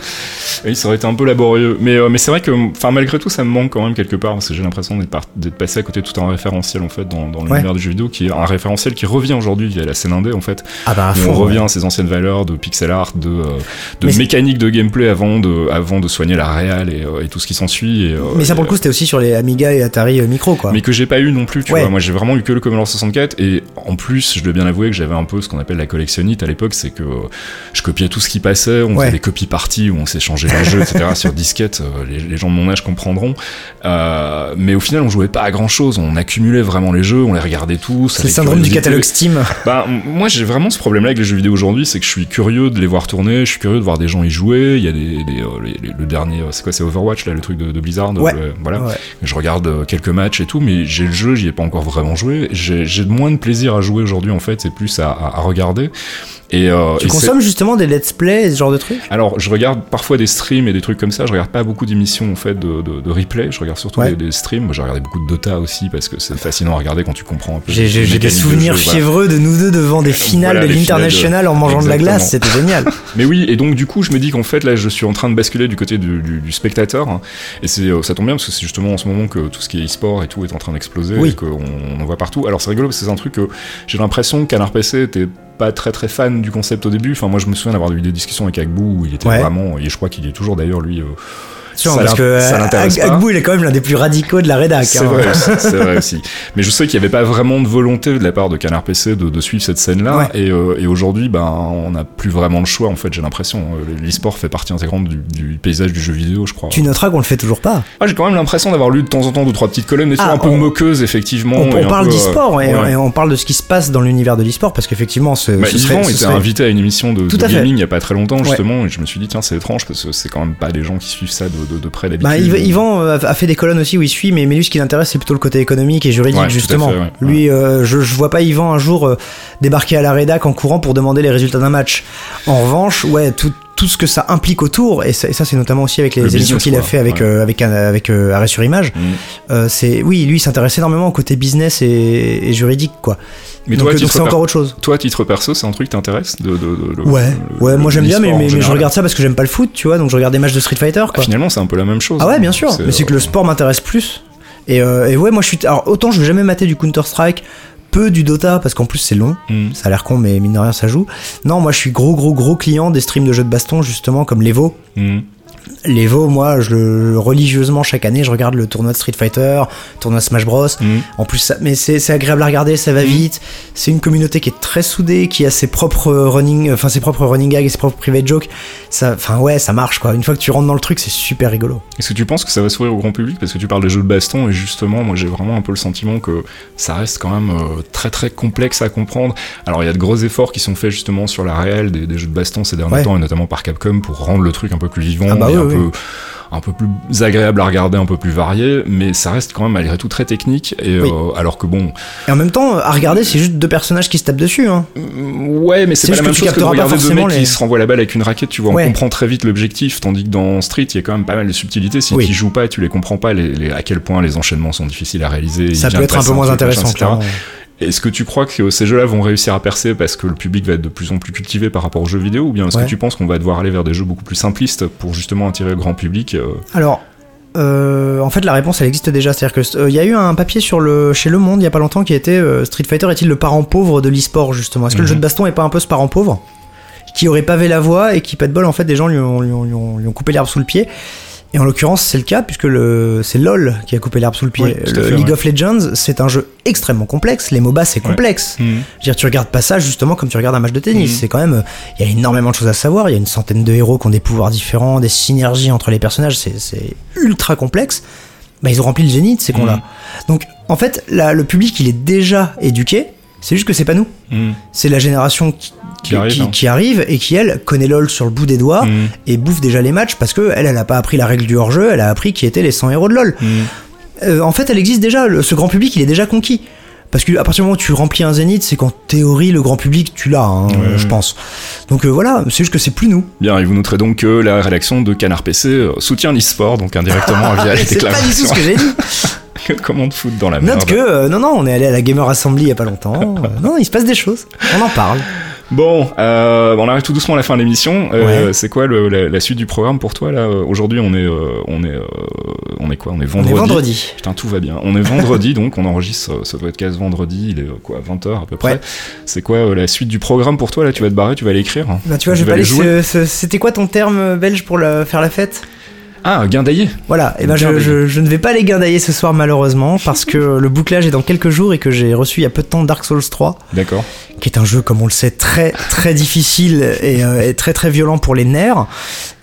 Oui, ça aurait été un peu laborieux. Mais, euh, mais c'est vrai que, enfin, malgré tout, ça me manque quand même quelque part, parce que j'ai l'impression d'être, passé à côté de tout un référentiel, en fait, dans, dans l'univers du jeu vidéo, qui est un référentiel qui revient aujourd'hui via la scène indé, en fait. Ah bah, à Où fond. on revient ouais. à ses anciennes valeurs de pixel art, de, euh, de mécanique de gameplay avant de, avant de soigner la réal et, euh, et tout ce qui s'ensuit. Mais ça, pour le coup, c'était aussi sur les Amiga et Atari Micro, quoi. mais que j'ai pas eu non plus, tu Ouais. vois. Moi, j'ai vraiment eu que le Commodore 64 et en plus, je bien avouer que j'avais un peu ce qu'on appelle la collectionnite à l'époque, c'est que euh, je copiais tout ce qui passait, on Ouais. faisait des copies parties où on s'échangeait les jeux, etc. sur disquette, euh, les, les gens de mon âge comprendront. Euh, mais au final, on jouait pas à grand chose, on accumulait vraiment les jeux, on les regardait tous. C'est le syndrome du catalogue Steam. Bah, moi, j'ai vraiment ce problème-là avec les jeux vidéo aujourd'hui, c'est que je suis curieux de les voir tourner, je suis curieux de voir des gens y jouer. Il y a des, des, les- les- le dernier, c'est quoi, c'est Overwatch là, le truc de, de Blizzard. Ouais. voilà. Ouais. Je regarde quelques matchs et tout, mais j'ai le jeu, j'y ai pas encore vraiment joué. J'ai j'ai moins de plaisir à jouer aujourd'hui en fait, c'est plus à regarder. Et, euh, Tu et consommes justement des let's play ce genre de trucs? Alors, je regarde parfois des streams et des trucs comme ça. Je regarde pas beaucoup d'émissions en fait de, de, de replay. Je regarde surtout Ouais. des, des streams. J'ai regardé beaucoup de Dota aussi parce que c'est fascinant à regarder quand tu comprends un peu. J'ai j'ai- des de souvenirs voilà. fiévreux de nous deux devant des finales Voilà, de les finales de- l'International en mangeant de la glace, c'était génial. Mais oui, et donc du coup, je me dis qu'en fait, là, je suis en train de basculer du côté du, du- du spectateur. hein. et c'est, euh, ça tombe bien parce que c'est justement en ce moment que tout ce qui est e-sport et tout est en train d'exploser Oui. et qu'on on en voit partout. Alors c'est rigolo parce que c'est un truc que j'ai l'impression que Canard PC était pas très très fan du concept au début. Enfin, moi, je me souviens d'avoir eu des discussions avec Agbou où il était Ouais. vraiment, et je crois qu'il est toujours d'ailleurs lui. euh, Sûr, ça parce que ça euh. Agbou, il est quand même l'un des plus radicaux de la rédac. C'est hein. vrai, vrai aussi. Mais je sais qu'il n'y avait pas vraiment de volonté de la part de Canard PC de, de suivre cette scène-là. Ouais. Et, euh, et aujourd'hui, ben, on n'a plus vraiment le choix, en fait, j'ai l'impression. Euh, L'e-sport fait partie intégrante du, du paysage du jeu vidéo, je crois. Tu noteras qu'on le fait toujours pas. Ah, j'ai quand même l'impression d'avoir lu de temps en temps deux, trois petites colonnes, des Ah, fois un peu on- moqueuses, effectivement. On, parle euh, d'e-sport et, ouais. et on parle de ce qui se passe dans l'univers de l'e-sport parce qu'effectivement, ce, Bah, ce serait- ce était serait- invité à une émission de, de gaming il y a pas très longtemps justement et je me suis dit tiens c'est étrange parce que c'est quand même pas des gens qui suivent ça de, de, de près d'habitude. Bah, Yv- Yvan euh, a fait des colonnes aussi où il suit, mais, mais lui, ce qui l'intéresse, c'est plutôt le côté économique et juridique, Ouais, justement. fait, ouais. Lui, euh, je, je vois pas Yvan un jour euh, débarquer à la rédac en courant pour demander les résultats d'un match. En revanche, ouais, tout, tout ce que ça implique autour, et ça, c'est notamment aussi avec les Le émissions business, qu'il a fait avec, Ouais. euh, avec, un- avec euh, Arrêt sur Image, Mm. euh, c'est, oui, lui, il s'intéresse énormément au côté business et, et juridique, quoi. Mais donc, toi, euh, c'est encore autre chose. toi, à titre perso, c'est un truc qui t'intéresse de, de, de- le- Ouais, le- ouais, le- moi j'aime bien, mais, mais, mais je regarde ça parce que j'aime pas le foot, tu vois, donc je regarde des matchs de Street Fighter, Ah, quoi. finalement, c'est un peu la même chose. Ah ouais, bien sûr. Mais c'est que le euh, sport m'intéresse plus. Et, euh, et ouais, moi je suis. Alors autant je vais jamais mater du Counter Strike, peu du Dota parce qu'en plus c'est long. Mm. Ça a l'air con, mais mine de rien ça joue. Non, moi je suis gros gros gros client des streams de jeux de baston justement comme l'Evo. Mm. L'Evo, moi je le religieusement chaque année je regarde le tournoi de Street Fighter, tournoi Smash Bros. Mm. En plus, ça, mais c'est agréable à regarder, ça va vite. C'est une communauté qui est très soudée, qui a ses propres running, enfin ses propres running gags et ses propres private jokes. Ça, enfin ouais, ça marche quoi. Une fois que tu rentres dans le truc, c'est super rigolo. Est-ce que tu penses que ça va s'ouvrir au grand public? Parce que tu parles des jeux de baston et justement, moi j'ai vraiment un peu le sentiment que ça reste quand même euh, très très complexe à comprendre. Alors il y a de gros efforts qui sont faits justement sur la réelle des, des jeux de baston ces derniers Ouais. temps et notamment par Capcom pour rendre le truc un peu plus vivant Ah bah oui, un, oui. peu, un peu plus agréable à regarder, un peu plus varié, mais ça reste quand même malgré tout très technique. Et Oui. euh, alors que bon, Et en même temps, à regarder, c'est juste deux personnages qui se tapent dessus. Hein. Mm, Ouais, mais c'est pas la même chose que de regarder deux mecs les- qui se renvoient la balle avec une raquette, tu vois, Ouais. on comprend très vite l'objectif, tandis que dans Street, il y a quand même pas mal de subtilités. Si Oui. tu joues pas, tu les comprends pas, les, les- à quel point les enchaînements sont difficiles à réaliser. Ça peut être un peu moins intéressant. clairement. Est-ce que tu crois que ces jeux-là vont réussir à percer parce que le public va être de plus en plus cultivé par rapport aux jeux vidéo ou bien est-ce Ouais. que tu penses qu'on va devoir aller vers des jeux beaucoup plus simplistes pour justement attirer le grand public euh, Alors, euh, en fait, la réponse, elle existe déjà. C'est-à-dire que euh, y a eu un papier sur le chez Le Monde il y a pas longtemps qui était euh, Street Fighter est-il le parent pauvre de l'e-sport justement? Est-ce que le Mhm. jeu de baston est pas un peu ce parent pauvre? Qui aurait pavé la voie et qui pas de bol en fait des gens lui ont, lui ont- lui ont- lui ont coupé l'herbe sous le pied. Et en l'occurrence, c'est le cas puisque le c'est LoL qui a coupé l'herbe sous le pied. Oui, le fait, League ouais. of Legends, c'est un jeu extrêmement complexe. Les MOBA, c'est complexe. Je veux dire, tu regardes pas ça justement comme tu regardes un match de tennis. Mhm. C'est quand même, il y a énormément de choses à savoir. Il y a une centaine de héros qui ont des pouvoirs différents, des synergies entre les personnages. C'est, c'est ultra complexe. Bah, ils ont rempli le zénith, ces cons-là. Mhm. Donc, en fait, là, le public, il est déjà éduqué. C'est juste que c'est pas nous. Mm. C'est la génération qui, Qui arrive, hein. qui arrive et qui, elle, connaît LoL sur le bout des doigts Mm. et bouffe déjà les matchs parce que elle, elle a pas appris la règle du hors-jeu, elle a appris qui étaient les 100 héros de LoL. Mm. Euh, en fait, elle existe déjà. Le- ce grand public, il est déjà conquis. Parce que à partir du moment où tu remplis un zénith, c'est qu'en théorie, le grand public, tu l'as, hein, Ouais, je pense. Donc euh, voilà, c'est juste que c'est plus nous. Bien, et vous noterez donc que la rédaction de Canard PC euh, soutient l'e-sport, donc indirectement via les c'est pas du tout ce que j'ai dit. Comment te foutre dans la merde Note que, euh, non, non, on est allé à la Gamer Assembly il y a pas longtemps. Euh, non, il se passe des choses. On en parle. Bon, euh, on arrive tout doucement à la fin de l'émission. Euh, Ouais. C'est quoi le- la, la suite du programme pour toi là Aujourd'hui, on est, euh, on est, on est quoi? On est On vendredi. est vendredi. Putain, tout va bien. On est vendredi, donc on enregistre ce podcast vendredi. Il est quoi 20h à peu près. Ouais. C'est quoi la suite du programme pour toi là? Tu vas te barrer, tu vas aller écrire Bah, tu vois, je vais pas aller. C'était quoi ton terme belge pour la- faire la fête? Ah, guindailler Voilà, et ben je, je, je ne vais pas les guindailler ce soir malheureusement parce que le bouclage est dans quelques jours et que j'ai reçu il y a peu de temps Dark Souls 3 D'accord. qui est un jeu comme on le sait très très difficile et, euh, et très très violent pour les nerfs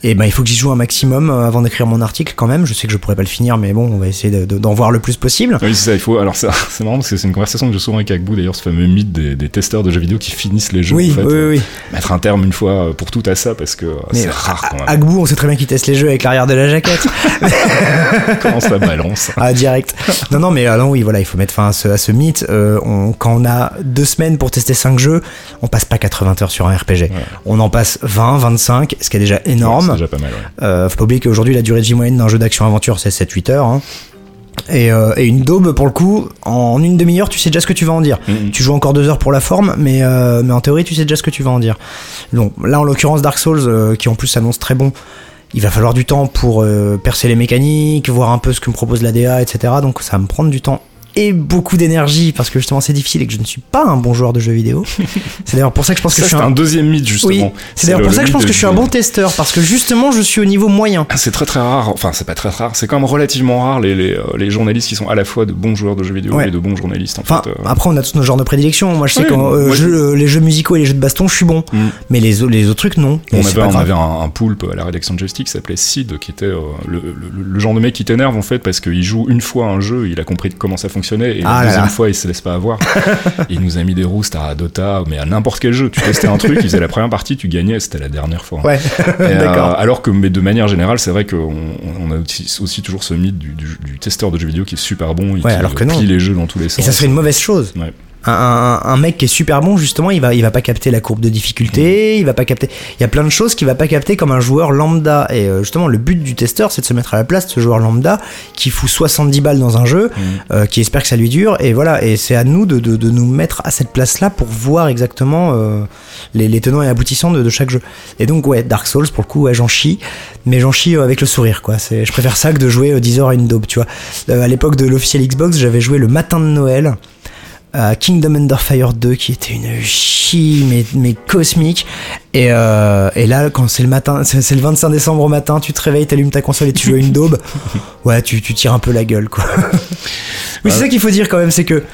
et ben il faut que j'y joue un maximum euh, avant d'écrire mon article quand même je sais que je pourrais pas le finir mais bon on va essayer de- de- d'en voir le plus possible Oui, c'est ça, il faut. Alors, ça- c'est marrant parce que c'est une conversation que j'ai souvent avec Agbou, d'ailleurs, ce fameux mythe des, des testeurs de jeux vidéo qui finissent les jeux. oui, en fait, oui, Euh, oui, Mettre un terme une fois pour toutes à ça parce que euh, c'est rare quand même. Agbou on sait très bien qu'il teste les jeux avec l'arrière de la jaquette Comment ça balance Ah, direct. Non, non, mais non, oui, voilà, il faut mettre fin à ce, à ce mythe. Euh, on- quand on a deux semaines pour tester 5 jeux, on passe pas 80 heures sur un RPG. On en passe 20, 25, ce qui est déjà C'est énorme. déjà pas mal, ouais. Euh, faut pas oublier qu'aujourd'hui, la durée de vie moyenne d'un jeu d'action-aventure, c'est 7-8 heures. hein. Et, euh, et une daube, pour le coup, en une demi-heure, tu sais déjà ce que tu vas en dire. Mhm. Tu joues encore deux heures pour la forme, mais, euh, mais en théorie, tu sais déjà ce que tu vas en dire. Donc là, en l'occurrence, Dark Souls, euh, qui en plus s'annonce très bon, il va falloir du temps pour percer les mécaniques, voir un peu ce que me propose la DA, etc. Donc ça va me prendre du temps et beaucoup d'énergie parce que justement c'est difficile et que je ne suis pas un bon joueur de jeux vidéo. c'est d'ailleurs pour ça que je pense que je suis un... un deuxième mythe, justement. Oui, c'est d'ailleurs le- pour ça que je pense que je suis un bon testeur parce que justement je suis au niveau moyen. C'est très très rare, enfin c'est pas très rare, c'est quand même relativement rare les, les, euh, les journalistes qui sont à la fois de bons joueurs de jeux vidéo Ouais. et de bons journalistes en Enfin, fait. euh. après, on a tous nos genres de prédilection. Moi, je sais Oui, que moi, je- les jeux musicaux et les jeux de baston, je suis bon. Mm. Mais les, les autres trucs, non. On avait, on un, un poulpe à la rédaction de Joystick qui s'appelait Sid, qui était euh, le, le- le genre de mec qui t'énerve en fait parce qu'il joue une fois un jeu, il a compris comment ça et Ah la là deuxième là. fois il se laisse pas avoir. il nous a mis des roustes à Dota, mais à n'importe quel jeu. Tu testais un truc, il faisait la première partie, tu gagnais, c'était la dernière fois. Ouais, euh, alors que, mais de manière générale, c'est vrai qu'on on a aussi, aussi toujours ce mythe du, du- du testeur de jeux vidéo qui est super bon et Ouais, qui alors que non. plie les jeux dans tous les sens. Et ça serait une mauvaise chose. Ouais. Un, mec qui est super bon, justement, il va, il va pas capter la courbe de difficulté, il va pas capter. Il y a plein de choses qu'il va pas capter comme un joueur lambda. Et euh, justement, le but du testeur, c'est de se mettre à la place de ce joueur lambda qui fout 70 balles dans un jeu, euh, qui espère que ça lui dure. Et voilà, et c'est à nous de, de, de nous mettre à cette place-là pour voir exactement euh, les, les tenants et aboutissants de, de chaque jeu. Et donc, ouais, Dark Souls, pour le coup, ouais, j'en chie, mais j'en chie avec le sourire, quoi. C'est, je préfère ça que de jouer euh, 10 heures à une daube, tu vois. Euh, à l'époque de l'officiel Xbox, j'avais joué le matin de Noël à Kingdom Under Fire 2 qui était une chie mais, mais cosmique. Et, euh, et là quand c'est le matin c'est le 25 décembre au matin tu te réveilles t'allumes ta console et tu joues à une daube. Ouais tu, tu tires un peu la gueule quoi. Oui c'est ça qu'il faut dire quand même c'est que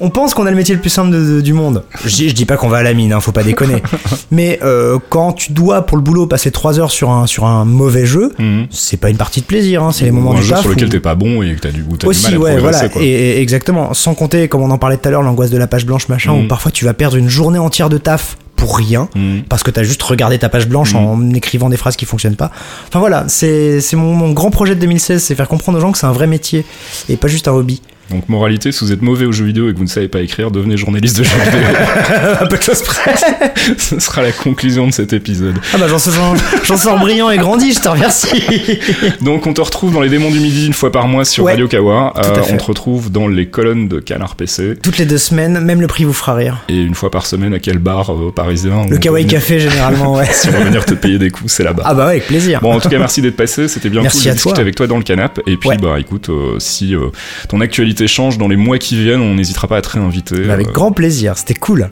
on pense qu'on a le métier le plus simple de- de- du monde. Je dis, je dis pas qu'on va à la mine, hein, faut pas déconner. Mais euh, quand tu dois pour le boulot passer 3 heures sur un, sur un mauvais jeu, Mhm. c'est pas une partie de plaisir, hein, c'est les Ou moments un du jeu taf sur lequel où- t'es pas bon et que t'as du, ou du aussi, mal à ouais, voilà, quoi. et, et exactement. Sans compter, comme on en parlait tout à l'heure, l'angoisse de la page blanche, machin, Mhm. où parfois tu vas perdre une journée entière de taf pour rien, Mhm. parce que t'as juste regardé ta page blanche Mhm. en écrivant des phrases qui fonctionnent pas. Enfin voilà, c'est c'est mon, mon grand projet de 2016, c'est faire comprendre aux gens que c'est un vrai métier et pas juste un hobby. Donc moralité, si vous êtes mauvais aux jeux vidéo et que vous ne savez pas écrire, devenez journaliste de jeux vidéo. Un peu de choses près. Ce sera la conclusion de cet épisode. Ah bah j'en sors, j'en sors brillant et grandi, je te remercie. Donc on te retrouve dans les démons du midi une fois par mois sur Ouais, Radio Kawa. Euh, on te retrouve dans les colonnes de Canard PC. Toutes les deux semaines, même le prix vous fera rire. Et une fois par semaine à quel bar euh, parisien Le Kawaii venir- Café généralement, ouais. Si on va venir te payer des coups, c'est là-bas. Ah bah ouais, avec plaisir. Bon, en tout cas, merci d'être passé. C'était bien Merci cool de discuter toi. avec toi dans le canap. Et puis, Ouais. bah, écoute, euh, si euh, ton actualité change dans les mois qui viennent, on n'hésitera pas à te réinviter. Bah, avec Euh, grand plaisir, c'était cool.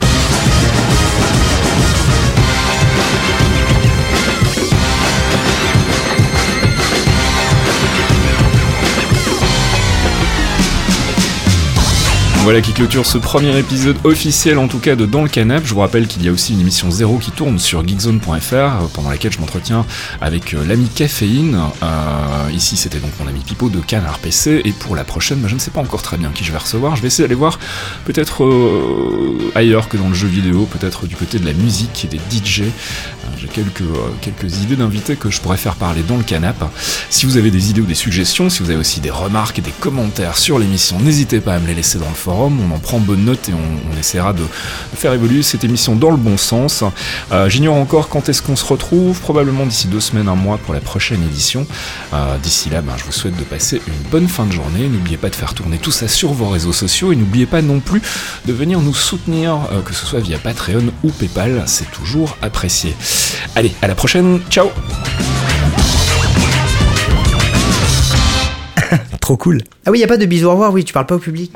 Voilà qui clôture ce premier épisode officiel en tout cas de Dans le Canap. Je vous rappelle qu'il y a aussi une émission zéro qui tourne sur geekzone.fr euh, pendant laquelle je m'entretiens avec euh, l'ami Caféine. Euh, ici c'était donc mon ami Pipo de Canard PC et pour la prochaine, bah, je ne sais pas encore très bien qui je vais recevoir. Je vais essayer d'aller voir peut-être ailleurs que dans le jeu vidéo, peut-être du côté de la musique et des DJ. Euh, J'ai quelques, euh, quelques idées d'invités que je pourrais faire parler dans le canap. Si vous avez des idées ou des suggestions, si vous avez aussi des remarques et des commentaires sur l'émission, n'hésitez pas à me les laisser dans le forum. On en prend bonne note et on, on essaiera de, faire évoluer cette émission dans le bon sens. Euh, J'ignore encore quand est-ce qu'on se retrouve, probablement d'ici deux semaines, un mois pour la prochaine édition. D'ici là, ben, je vous souhaite de passer une bonne fin de journée. N'oubliez pas de faire tourner tout ça sur vos réseaux sociaux et n'oubliez pas non plus de venir nous soutenir, que ce soit via Patreon ou PayPal, c'est toujours apprécié. Allez, à la prochaine, ciao Trop cool. Ah oui, y a pas de bisous au revoir, oui, tu parles pas au public.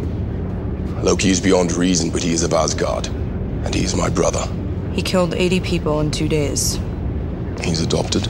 Loki is beyond reason, but he is of Asgard. And he is my brother. He killed 80 people in two days. He's adopted.